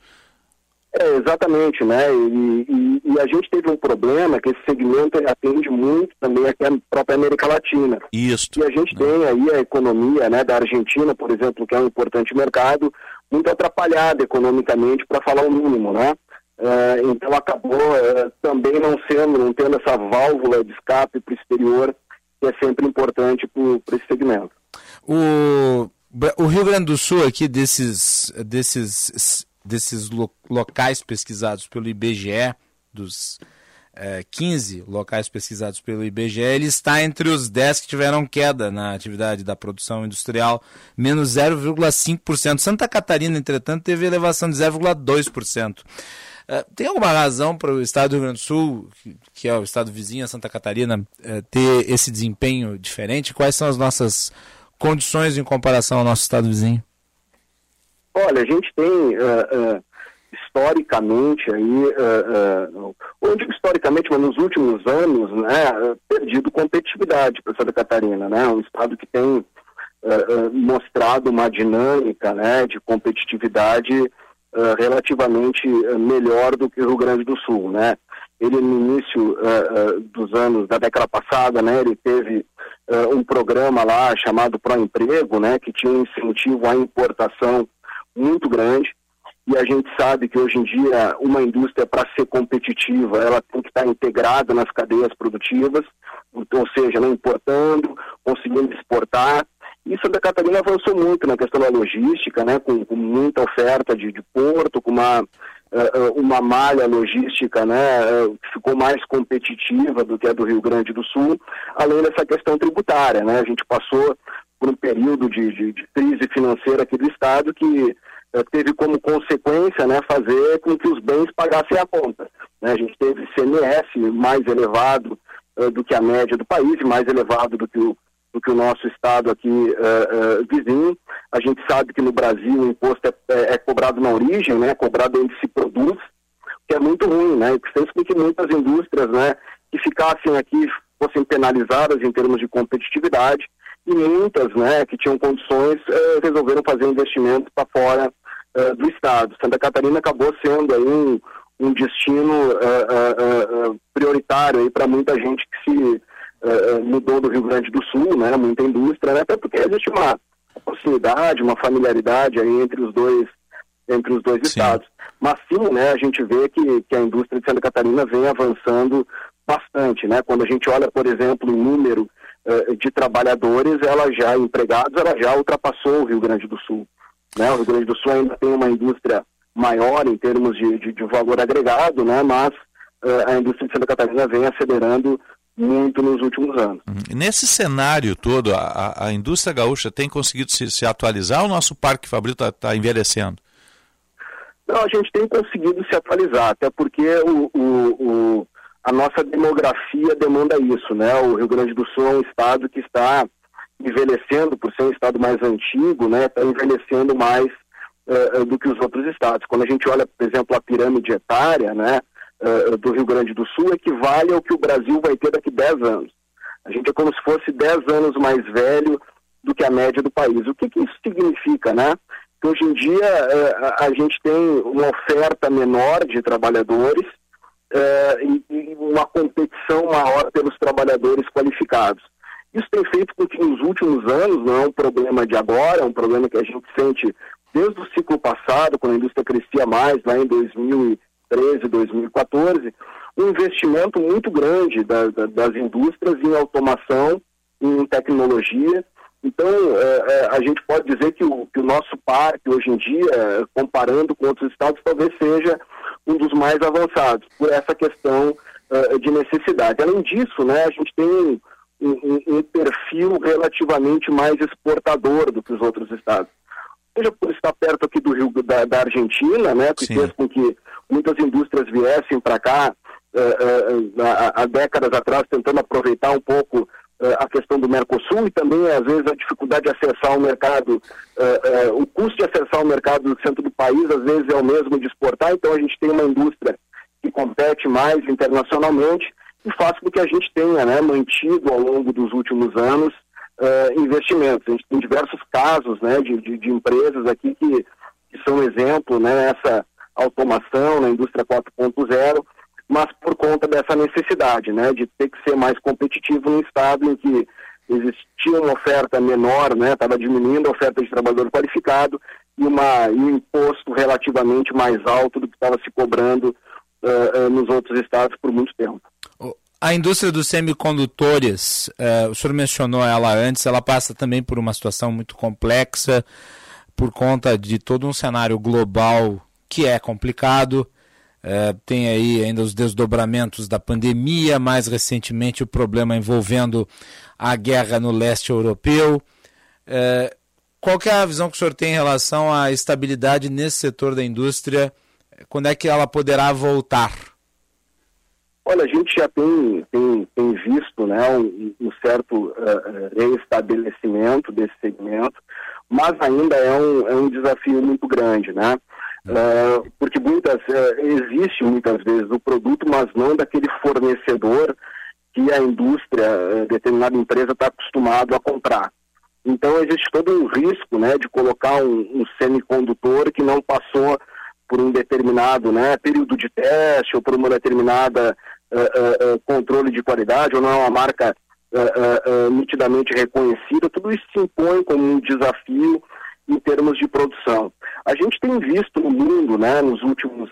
É, exatamente, né? E, e, e, a gente teve um problema que esse segmento atende muito também aqui a própria América Latina. Isso. E a gente tem aí a economia né, da Argentina, por exemplo, que é um importante mercado, muito atrapalhada economicamente, para falar o mínimo, né? É, então acabou é, também não sendo, não tendo essa válvula de escape para o exterior, que é sempre importante para esse segmento. O, o Rio Grande do Sul aqui, desses, desses desses lo locais pesquisados pelo IBGE, dos é, 15 locais pesquisados pelo IBGE, ele está entre os 10 que tiveram queda na atividade da produção industrial, menos 0,5%. Santa Catarina, entretanto, teve elevação de 0,2%. É, tem alguma razão para o estado do Rio Grande do Sul, que é o estado vizinho a Santa Catarina, é, ter esse desempenho diferente? Quais são as nossas condições em comparação ao nosso estado vizinho? Olha, a gente tem uh, historicamente aí, uh, ou digo historicamente, mas nos últimos anos, né, perdido competitividade para Santa Catarina, né, um estado que tem mostrado uma dinâmica, né, de competitividade relativamente melhor do que o Rio Grande do Sul, né. Ele no início dos anos da década passada, né, ele teve um programa lá chamado Pro Emprego, né, que tinha um incentivo à importação muito grande e a gente sabe que hoje em dia uma indústria para ser competitiva ela tem que estar integrada nas cadeias produtivas, ou seja, não importando, conseguindo exportar. E Santa Catarina avançou muito na questão da logística, né, com, com muita oferta de, de, porto, com uma, uh, uma malha logística né, uh, que ficou mais competitiva do que a do Rio Grande do Sul, além dessa questão tributária. Né, a gente passou por um período de, de, de crise financeira aqui do Estado que eh, teve como consequência né, fazer com que os bens pagassem a conta. Né? A gente teve CMS mais elevado uh, do que a média do país mais elevado do que o, do que o nosso Estado aqui uh, uh, vizinho. A gente sabe que no Brasil o imposto é, é, é cobrado na origem, né, cobrado onde se produz, que é muito ruim, né, que fez com que muitas indústrias né, que ficassem aqui fossem penalizadas em termos de competitividade e muitas né, que tinham condições eh, resolveram fazer investimentos para fora do Estado. Santa Catarina acabou sendo aí um, um destino prioritário para muita gente que se mudou do Rio Grande do Sul, né, muita indústria, né, até porque existe uma proximidade, uma familiaridade aí entre os dois entre os dois sim. estados. Mas sim, né, a gente vê que, que a indústria de Santa Catarina vem avançando bastante, né? Quando a gente olha, por exemplo, o número uh, de trabalhadores, ela já, empregados, ela já ultrapassou o Rio Grande do Sul. Né? O Rio Grande do Sul ainda tem uma indústria maior em termos de, de, de valor agregado, né? mas uh, a indústria de Santa Catarina vem acelerando muito nos últimos anos. Uhum. Nesse cenário todo, a, a indústria gaúcha tem conseguido se, se atualizar ou o nosso parque fabril está tá envelhecendo? Não, a gente tem conseguido se atualizar, até porque o, o, o a nossa demografia demanda isso, né? O Rio Grande do Sul é um estado que está envelhecendo, por ser um estado mais antigo, né? Está envelhecendo mais uh, do que os outros estados. Quando a gente olha, por exemplo, a pirâmide etária, né? Uh, do Rio Grande do Sul equivale ao que o Brasil vai ter daqui 10 anos. A gente é como se fosse 10 anos mais velho do que a média do país. O que, que isso significa, né? Que hoje em dia uh, a gente tem uma oferta menor de trabalhadores e, e uma competição maior pelos trabalhadores qualificados. Isso tem feito com que nos últimos anos, não é um problema de agora, é um problema que a gente sente desde o ciclo passado, quando a indústria crescia mais, lá em 2013, 2014, um investimento muito grande da, da, das indústrias em automação, em tecnologia. Então, é, é, a gente pode dizer que o, que o nosso parque, hoje em dia, comparando com outros estados, talvez seja um dos mais avançados, por essa questão uh, de necessidade. Além disso, né, a gente tem um, um, um perfil relativamente mais exportador do que os outros estados seja por estar perto aqui do Rio da, da Argentina, né, que Sim. fez com que muitas indústrias viessem para cá uh, uh, há, há, décadas atrás, tentando aproveitar um pouco uh, a questão do Mercosul e também, às vezes, a dificuldade de acessar o mercado, o custo de acessar o mercado do centro do país, às vezes, é o mesmo de exportar, então a gente tem uma indústria que compete mais internacionalmente e faz com que a gente tenha né, mantido ao longo dos últimos anos uh, investimentos. A gente tem diversos casos né, de, de, de empresas aqui que, que, são exemplo né, nessa automação na indústria 4.0, mas por conta dessa necessidade né, de ter que ser mais competitivo no estado em que existia uma oferta menor, estava né, diminuindo a oferta de trabalhador qualificado e, uma, e um imposto relativamente mais alto do que estava se cobrando uh, uh, nos outros estados por muito tempo. A indústria dos semicondutores, eh, o senhor mencionou ela antes, ela passa também por uma situação muito complexa por conta de todo um cenário global que é complicado. Eh, tem aí ainda os desdobramentos da pandemia, mais recentemente o problema envolvendo a guerra no leste europeu. Eh, qual é a visão que o senhor tem em relação à estabilidade nesse setor da indústria? Quando é que ela poderá voltar? Olha, a gente já tem, tem, tem visto né, um, um certo uh, reestabelecimento desse segmento, mas ainda é um, é um desafio muito grande, né? Uh, porque muitas, uh, existe muitas vezes o produto, mas não daquele fornecedor que a indústria, determinada empresa está acostumado a comprar. Então existe todo um risco né, de colocar um, um semicondutor que não passou por um determinado né, período de teste ou por uma determinada uh, uh, controle de qualidade, ou não é uma marca nitidamente reconhecida, tudo isso se impõe como um desafio em termos de produção. A gente tem visto no mundo, né, nos últimos,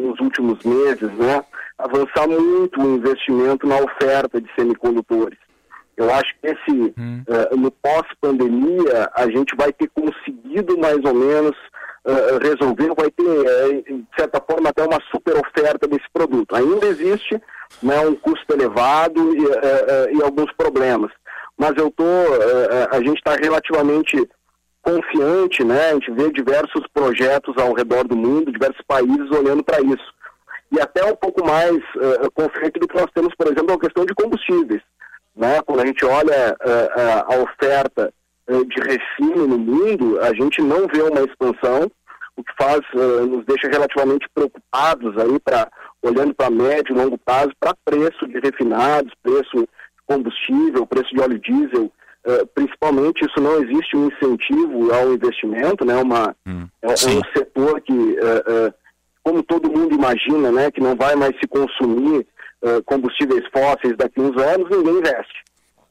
nos últimos meses, né, avançar muito o investimento na oferta de semicondutores. Eu acho que esse, hum. no pós-pandemia, a gente vai ter conseguido mais ou menos uh, resolver, vai ter, uh, de certa forma, até uma super oferta desse produto. Ainda existe né, um custo elevado e, uh, e alguns problemas, mas eu tô, a gente está relativamente confiante, né? A gente vê diversos projetos ao redor do mundo, diversos países olhando para isso. E até um pouco mais uh, confiante do que nós temos, por exemplo, a questão de combustíveis. Né? Quando a gente olha uh, a oferta eh, de refino no mundo, a gente não vê uma expansão, o que faz, uh, nos deixa relativamente preocupados aí para olhando para médio e longo prazo para preço de refinados, preço de combustível, preço de óleo diesel, uh, principalmente isso não existe um incentivo ao investimento, né? Uma, hum, é, é, um setor que, uh, como todo mundo imagina, né, que não vai mais se consumir combustíveis fósseis daqui a uns anos, ninguém investe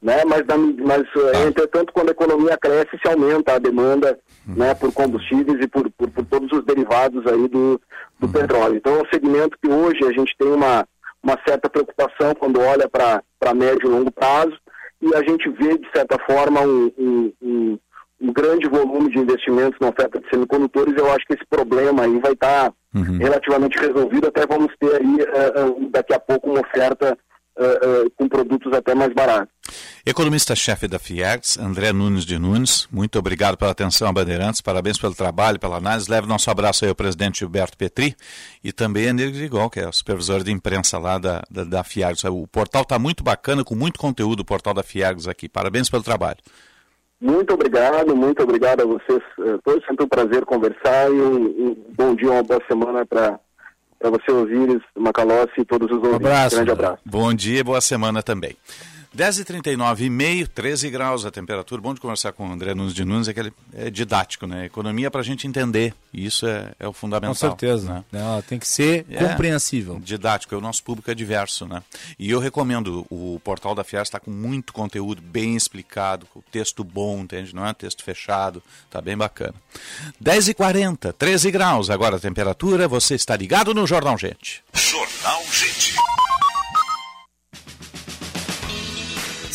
né? Mas, mas ah. entretanto, quando a economia cresce, se aumenta a demanda uhum. né, por combustíveis e por, por, por, todos os derivados aí do, do uhum. petróleo. Então é um segmento que hoje a gente tem uma, uma certa preocupação quando olha para médio e longo prazo e a gente vê, de certa forma, um, um, um, um grande volume de investimentos na oferta de semicondutores. Eu acho que esse problema aí vai estar tá uhum. relativamente resolvido, até vamos ter aí uh, uh, daqui a pouco uma oferta uh, com produtos até mais baratos. Economista-chefe da FIEGS, André Nunes de Nunes, muito obrigado pela atenção Bandeirantes, parabéns pelo trabalho, pela análise. Leve nosso abraço aí ao presidente Gilberto Petri e também a Negro Igual, que é o supervisor de imprensa lá da, da, da FIEGS. O portal está muito bacana, com muito conteúdo, o portal da FIEGS aqui. Parabéns pelo trabalho. Muito obrigado, muito obrigado a vocês. Foi sempre um prazer conversar e um, um bom dia, uma boa semana para para você, Osiris, Macalossi e todos os ouvintes. abraço. Grande abraço. Bom dia e boa semana também. 10h39 e meio, 13 graus a temperatura. Bom de conversar com o André Nunes de Nunes, é que ele é didático, né? Economia é para a gente entender. E isso é, é o fundamental. Com certeza. Né? Ela tem que ser É, compreensível. Didático, o nosso público é diverso, né? E eu recomendo, o portal da Fias está com muito conteúdo bem explicado, com texto bom, entende? Não é texto fechado, tá bem bacana. 10h40, 13 graus agora a temperatura, você está ligado no Jornal Gente. Jornal Gente.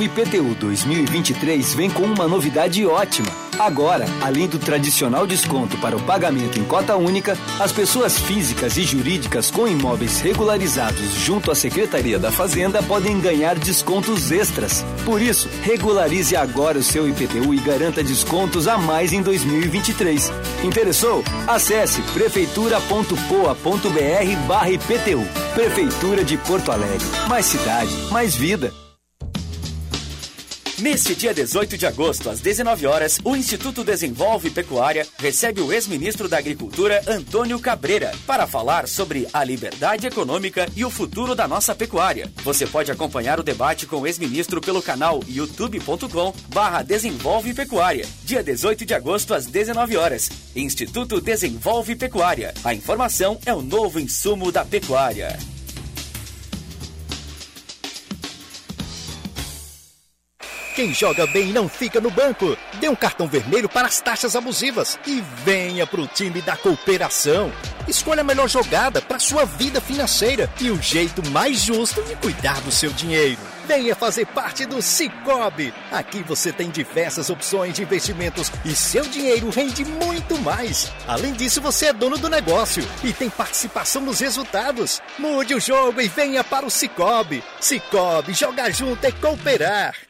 O IPTU 2023 vem com uma novidade ótima. Agora, além do tradicional desconto para o pagamento em cota única, as pessoas físicas e jurídicas com imóveis regularizados junto à Secretaria da Fazenda podem ganhar descontos extras. Por isso, regularize agora o seu IPTU e garanta descontos a mais em 2023. Interessou? Acesse prefeitura.poa.br barra IPTU. Prefeitura de Porto Alegre. Mais cidade, mais vida. Neste dia 18 de agosto, às 19 horas, o Instituto Desenvolve Pecuária recebe o ex-ministro da Agricultura, Antônio Cabreira, para falar sobre a liberdade econômica e o futuro da nossa pecuária. Você pode acompanhar o debate com o ex-ministro pelo canal youtube.com barra Desenvolve Pecuária. Dia 18 de agosto, às 19 horas. Instituto Desenvolve Pecuária. A informação é o novo insumo da pecuária. Quem joga bem não fica no banco. Dê um cartão vermelho para as taxas abusivas e venha para o time da cooperação. Escolha a melhor jogada para sua vida financeira e o jeito mais justo de cuidar do seu dinheiro. Venha fazer parte do Cicobi. Aqui você tem diversas opções de investimentos e seu dinheiro rende muito mais. Além disso, você é dono do negócio e tem participação nos resultados. Mude o jogo e venha para o Cicobi. Cicobi, jogar junto é cooperar.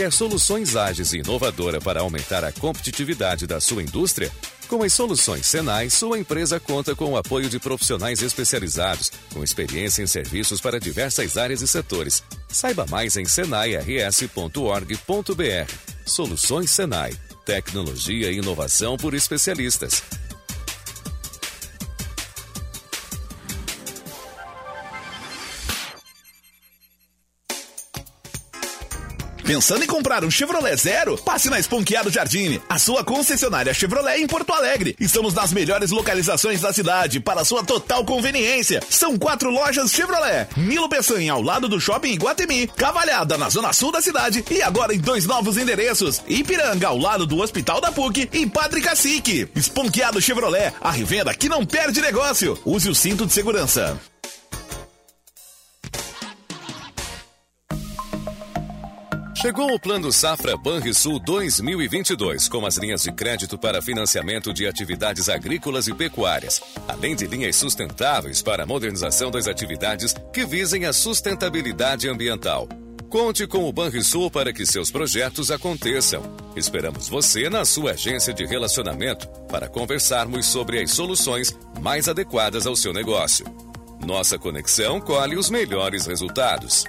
Quer soluções ágeis e inovadora para aumentar a competitividade da sua indústria? Com as soluções Senai, sua empresa conta com o apoio de profissionais especializados, com experiência em serviços para diversas áreas e setores. Saiba mais em senairs.org.br. Soluções Senai. Tecnologia e inovação por especialistas. Pensando em comprar um Chevrolet Zero? Passe na Esponqueado Jardine, a sua concessionária Chevrolet em Porto Alegre. Estamos nas melhores localizações da cidade para sua total conveniência. São quatro lojas Chevrolet. Nilo Peçanha ao lado do Shopping Iguatemi, Cavalhada na zona sul da cidade e agora em dois novos endereços. Ipiranga ao lado do Hospital da PUC e Padre Cacique. Esponqueado Chevrolet, a revenda que não perde negócio. Use o cinto de segurança. Chegou o Plano Safra Banrisul 2022, com as linhas de crédito para financiamento de atividades agrícolas e pecuárias, além de linhas sustentáveis para a modernização das atividades que visem a sustentabilidade ambiental. Conte com o Banrisul para que seus projetos aconteçam. Esperamos você na sua agência de relacionamento para conversarmos sobre as soluções mais adequadas ao seu negócio. Nossa conexão colhe os melhores resultados.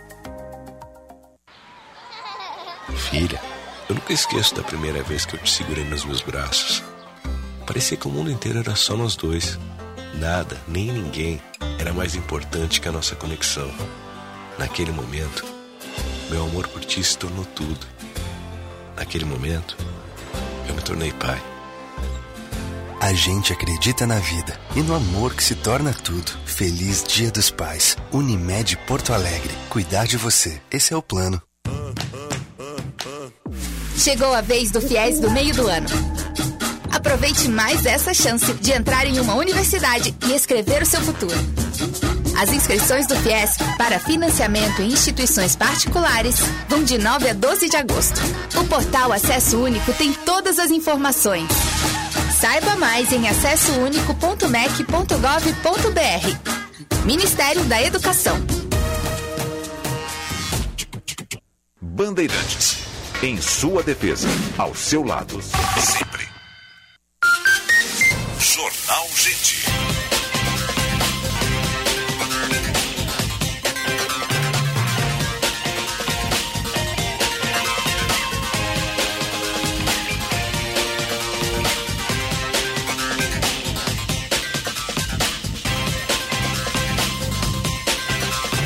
Filha, eu nunca esqueço da primeira vez que eu te segurei nos meus braços. Parecia que o mundo inteiro era só nós dois. Nada, nem ninguém era mais importante que a nossa conexão. Naquele momento, meu amor por ti se tornou tudo. Naquele momento, eu me tornei pai. A gente acredita na vida e no amor que se torna tudo. Feliz Dia dos Pais. Unimed Porto Alegre. Cuidar de você. Esse é o plano. Chegou a vez do FIES do meio do ano. Aproveite mais essa chance de entrar em uma universidade e escrever o seu futuro. As inscrições do FIES para financiamento em instituições particulares vão de 9 a 12 de agosto. O portal Acesso Único tem todas as informações. Saiba mais em acessounico.mec.gov.br. Ministério da Educação. Bandeirantes. Em sua defesa. Ao seu lado. Sempre. Jornal Gente.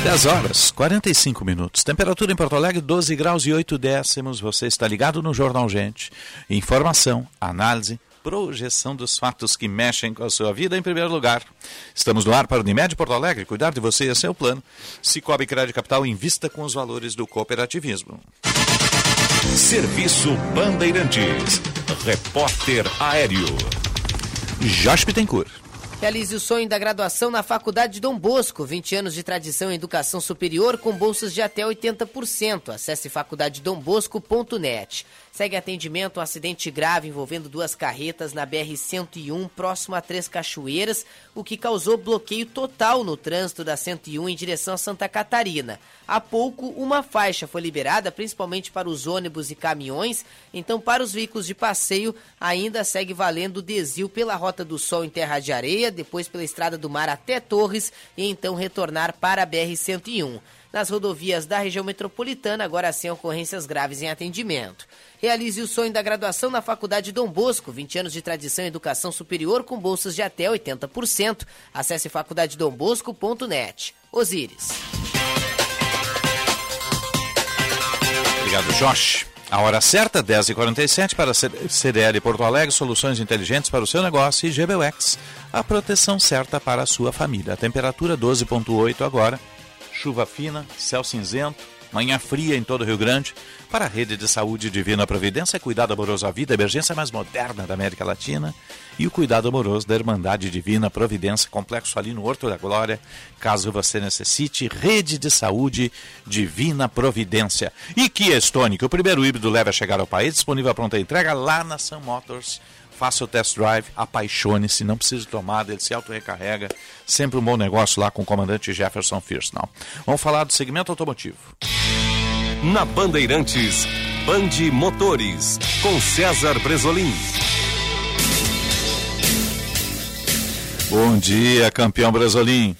Dez horas, 45 minutos. Temperatura em Porto Alegre, 12 graus e 8 décimos. Você está ligado no Jornal Gente. Informação, análise, projeção dos fatos que mexem com a sua vida em primeiro lugar. Estamos no ar para o Unimed Porto Alegre. Cuidar de você é seu plano. Cicobi Crédito Capital invista com os valores do cooperativismo. Serviço Bandeirantes. Repórter Aéreo. Josh Bittencourt. Realize o sonho da graduação na Faculdade Dom Bosco. 20 anos de tradição em educação superior com bolsas de até 80%. Acesse faculdadedombosco.net. Segue atendimento um acidente grave envolvendo duas carretas na BR-101, próximo a Três Cachoeiras, o que causou bloqueio total no trânsito da 101 em direção a Santa Catarina. Há pouco, uma faixa foi liberada, principalmente para os ônibus e caminhões, então para os veículos de passeio ainda segue valendo o desvio pela Rota do Sol em Terra de Areia, depois pela Estrada do Mar até Torres e então retornar para a BR-101 nas rodovias da região metropolitana, agora sem ocorrências graves em atendimento. Realize o sonho da graduação na Faculdade Dom Bosco, 20 anos de tradição em educação superior com bolsas de até 80%. Acesse faculdadedombosco.net. Osíris. Obrigado, Josh. A hora certa, 10h47 para CDL Porto Alegre, soluções inteligentes para o seu negócio e GBUX, a proteção certa para a sua família. A temperatura 12.8 agora, chuva fina, céu cinzento, manhã fria em todo o Rio Grande. Para a rede de saúde Divina Providência, cuidado amoroso à vida, emergência mais moderna da América Latina. E o cuidado amoroso da Irmandade Divina Providência, complexo ali no Horto da Glória. Caso você necessite, rede de saúde Divina Providência. E Kia Stone, que o primeiro híbrido leva a chegar ao país, disponível a pronta entrega lá na Sun Motors. Faça o test drive, apaixone-se, não precisa de tomada, ele se auto-recarrega. Sempre um bom negócio lá com o comandante Jefferson Firsnall. Vamos falar do segmento automotivo. Na Bandeirantes, Bande Motores, com César Bresolim. Bom dia, campeão Bresolim.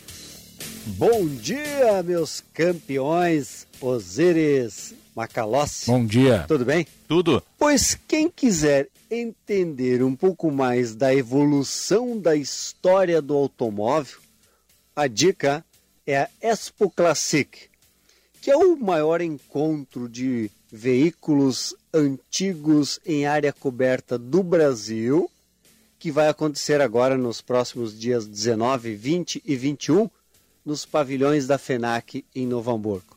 Bom dia, meus campeões Osiris Macalossi. Bom dia. Tudo bem? Tudo. Pois quem quiser entender um pouco mais da evolução da história do automóvel, a dica é a Expo Classic, que é o maior encontro de veículos antigos em área coberta do Brasil, que vai acontecer agora nos próximos dias 19, 20 e 21 nos pavilhões da FENAC em Novo Hamburgo.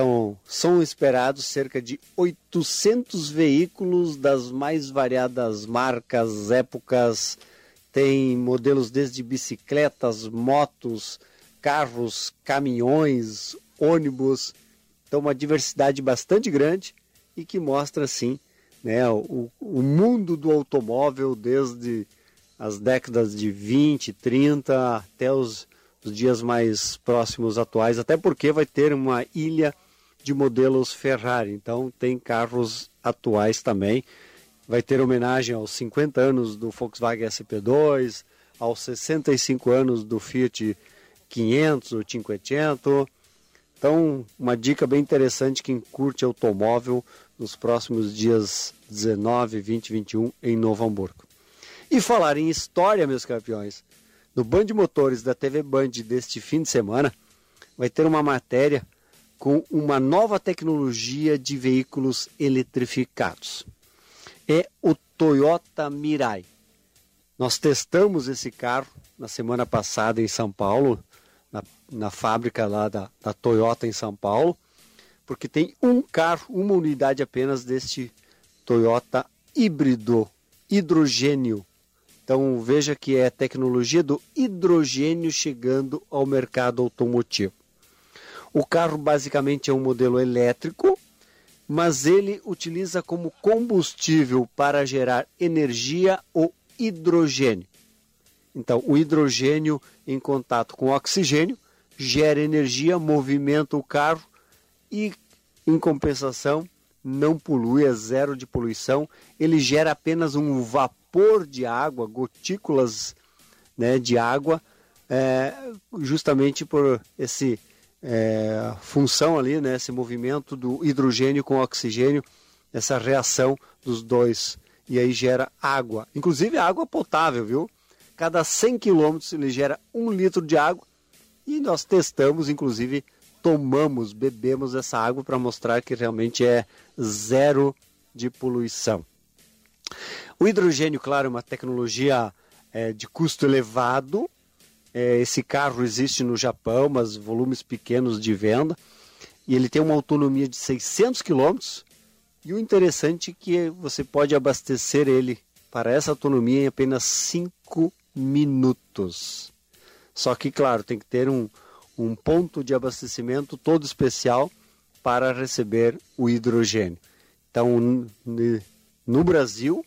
Então, são esperados cerca de 800 veículos das mais variadas marcas, épocas. Tem modelos desde bicicletas, motos, carros, caminhões, ônibus. Então, uma diversidade bastante grande e que mostra, assim, né, o, o mundo do automóvel desde as décadas de 20, 30 até os, os dias mais próximos atuais, até porque vai ter uma ilha de modelos Ferrari. Então tem carros atuais também. Vai ter homenagem aos 50 anos do Volkswagen SP2, aos 65 anos do Fiat 500, o 500. Então, uma dica bem interessante quem curte automóvel nos próximos dias 19, 20 21 em Novo Hamburgo. E falar em história, meus campeões, no Band Motores da TV Band deste fim de semana, vai ter uma matéria com uma nova tecnologia de veículos eletrificados. É o Toyota Mirai. Nós testamos esse carro na semana passada em São Paulo, na, na fábrica lá da, da Toyota em São Paulo, porque tem um carro, uma unidade apenas deste Toyota híbrido, hidrogênio. Então veja que é a tecnologia do hidrogênio chegando ao mercado automotivo. O carro basicamente é um modelo elétrico, mas ele utiliza como combustível para gerar energia o hidrogênio. Então, o hidrogênio em contato com o oxigênio gera energia, movimenta o carro e, em compensação, não polui, é zero de poluição. Ele gera apenas um vapor de água, gotículas né, de água, é, justamente por esse é, função ali, né, esse movimento do hidrogênio com oxigênio, essa reação dos dois. E aí gera água, inclusive água potável, viu? Cada 100 quilômetros ele gera um litro de água e nós testamos, inclusive tomamos, bebemos essa água para mostrar que realmente é zero de poluição. O hidrogênio, claro, é uma tecnologia é, de custo elevado. É, esse carro existe no Japão, mas volumes pequenos de venda. E ele tem uma autonomia de 600 quilômetros. E o interessante é que você pode abastecer ele para essa autonomia em apenas 5 minutos. Só que, claro, tem que ter um, um ponto de abastecimento todo especial para receber o hidrogênio. Então, no Brasil,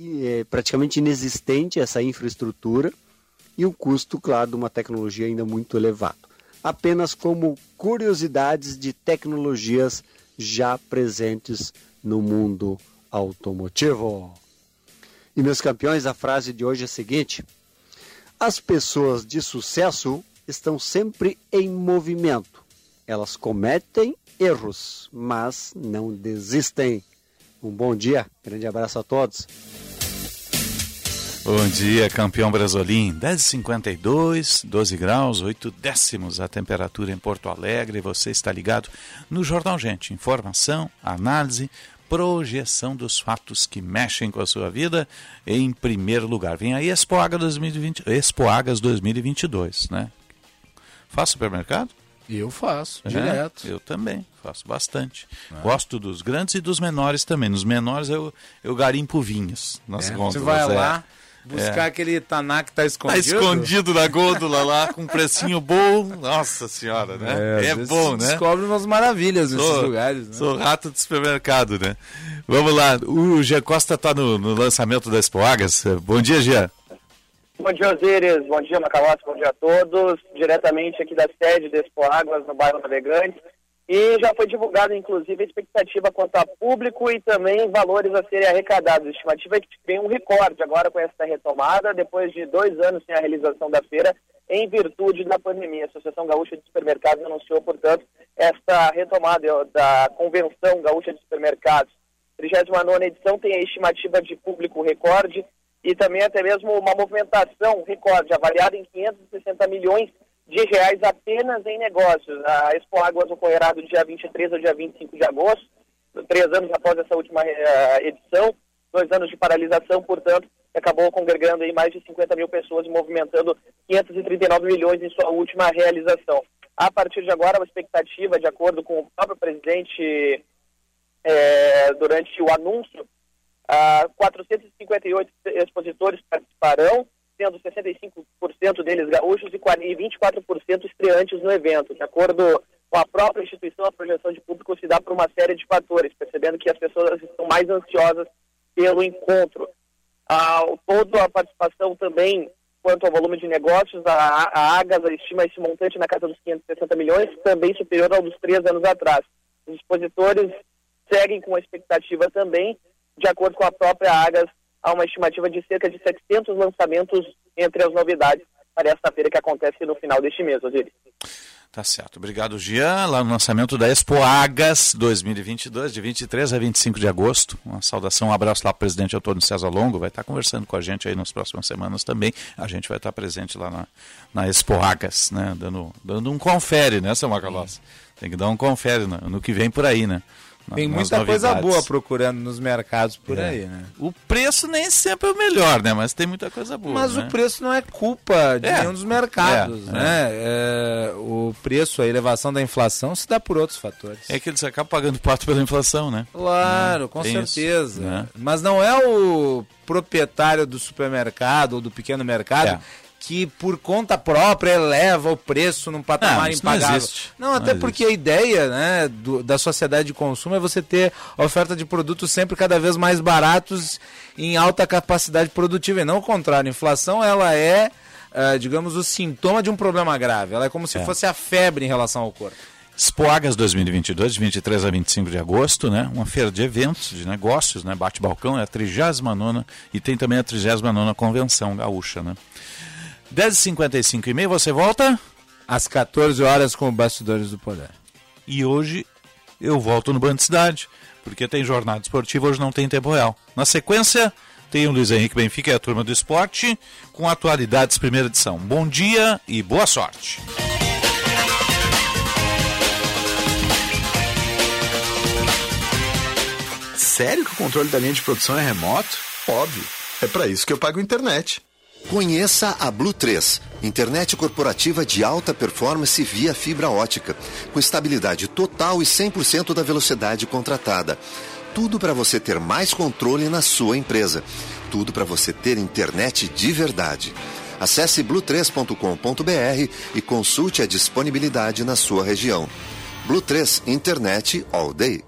é praticamente inexistente essa infraestrutura e o custo, claro, de uma tecnologia ainda muito elevado. Apenas como curiosidades de tecnologias já presentes no mundo automotivo. E meus campeões, a frase de hoje é a seguinte: As pessoas de sucesso estão sempre em movimento. Elas cometem erros, mas não desistem. Um bom dia, grande abraço a todos. Bom dia, campeão Brasolim. 10h52, 12 graus, 8 décimos a temperatura em Porto Alegre. Você está ligado no Jornal Gente. Informação, análise, projeção dos fatos que mexem com a sua vida em primeiro lugar. Vem aí Expo, Aga 2020, Expo Agas 2022, né? Faz supermercado? Eu faço, É, direto. Eu também, faço bastante. Gosto dos grandes e dos menores também. Nos menores eu, eu garimpo vinhos nas É, você vai lá buscar É. aquele taná que tá Tá escondido. escondido na gôndola lá, com um precinho bom. Nossa senhora, né? É, vezes bom, né? Descobre umas maravilhas nesses Sou- lugares. Né? Sou rato de supermercado, né? Vamos lá, o Jean Costa está no, no lançamento da Expo Agas. Bom dia, Jean. Bom dia, Osíris. Bom dia, Macalossi. Bom dia a todos. Diretamente aqui da sede da Expo Águas, no bairro Navegantes. E já foi divulgada, inclusive, a expectativa quanto a público e também valores a serem arrecadados. A estimativa é que tem um recorde agora com essa retomada, depois de dois anos sem a realização da feira, em virtude da pandemia. A Associação Gaúcha de Supermercados anunciou, portanto, esta retomada da Convenção Gaúcha de Supermercados. 39 edição tem a estimativa de público recorde e também até mesmo uma movimentação recorde, avaliada em 560 milhões de reais apenas em negócios. A Expo Águas ocorrerá do dia 23 ao dia 25 de agosto, três anos após essa última eh, edição, dois anos de paralisação, portanto, acabou congregando aí mais de 50 mil pessoas e movimentando 539 milhões em sua última realização. A partir de agora, a expectativa, de acordo com o próprio presidente eh, durante o anúncio, ah, 458 expositores participarão, sendo 65% deles gaúchos e 40 e 24% estreantes no evento. De acordo com a própria instituição, a projeção de público se dá por uma série de fatores, percebendo que as pessoas estão mais ansiosas pelo encontro. Ah, toda a participação também, quanto ao volume de negócios, a, a estima esse montante na casa dos 560 milhões, também superior ao dos três anos atrás. Os expositores seguem com a expectativa também, de acordo com a própria Agas, há uma estimativa de cerca de 700 lançamentos entre as novidades para esta feira que acontece no final deste mês, Osiris. Tá certo. Obrigado, Jean. Lá no lançamento da Expo Agas 2022, de 23 a 25 de agosto. Uma saudação, um abraço lá para o presidente Antônio César Longo. Vai estar conversando com a gente aí nas próximas semanas também. A gente vai estar presente lá na, na Expo Agas, né? Dando, dando um confere, né, seu Macalossi? Tem que dar um confere no, no que vem por aí, né? Tem muita coisa boa procurando nos mercados por É. aí, né? O preço nem sempre é o melhor, né? Mas tem muita coisa boa. Mas né? o preço não é culpa de É. nenhum dos mercados, É, né? É, o preço, a elevação da inflação se dá por outros fatores. É que eles acabam pagando pato pela inflação, né? Claro, Hum, com tem isso, certeza. né? Mas não é o proprietário do supermercado ou do pequeno mercado É. que por conta própria eleva o preço num patamar Não, isso não impagável. existe. Não, Não até existe. porque a ideia né, do- da sociedade de consumo é você ter oferta de produtos sempre cada vez mais baratos em alta capacidade produtiva e não o contrário. A inflação ela é, ah, digamos, o sintoma de um problema grave. Ela é como se É. fosse a febre em relação ao corpo. Expoagas 2022, de 23 a 25 de agosto, né? Uma feira de eventos, de negócios, né? Bate-balcão, é a 39 e tem também a 39 Convenção Gaúcha, né? 10h55 e meia, você volta? Às 14 horas com o Bastidores do Poder. E hoje eu volto no Band Cidade, porque tem jornada esportiva, hoje não tem tempo real. Na sequência, tem o Luiz Henrique Benfica e a turma do esporte, com atualidades primeira edição. Bom dia e boa sorte. Sério que o controle da linha de produção é remoto? Óbvio. É para isso que eu pago internet. Conheça a Blue 3, internet corporativa de alta performance via fibra ótica, com estabilidade total e 100% da velocidade contratada. Tudo para você ter mais controle na sua empresa. Tudo para você ter internet de verdade. Acesse blue3.com.br e consulte a disponibilidade na sua região. Blue 3 Internet All Day.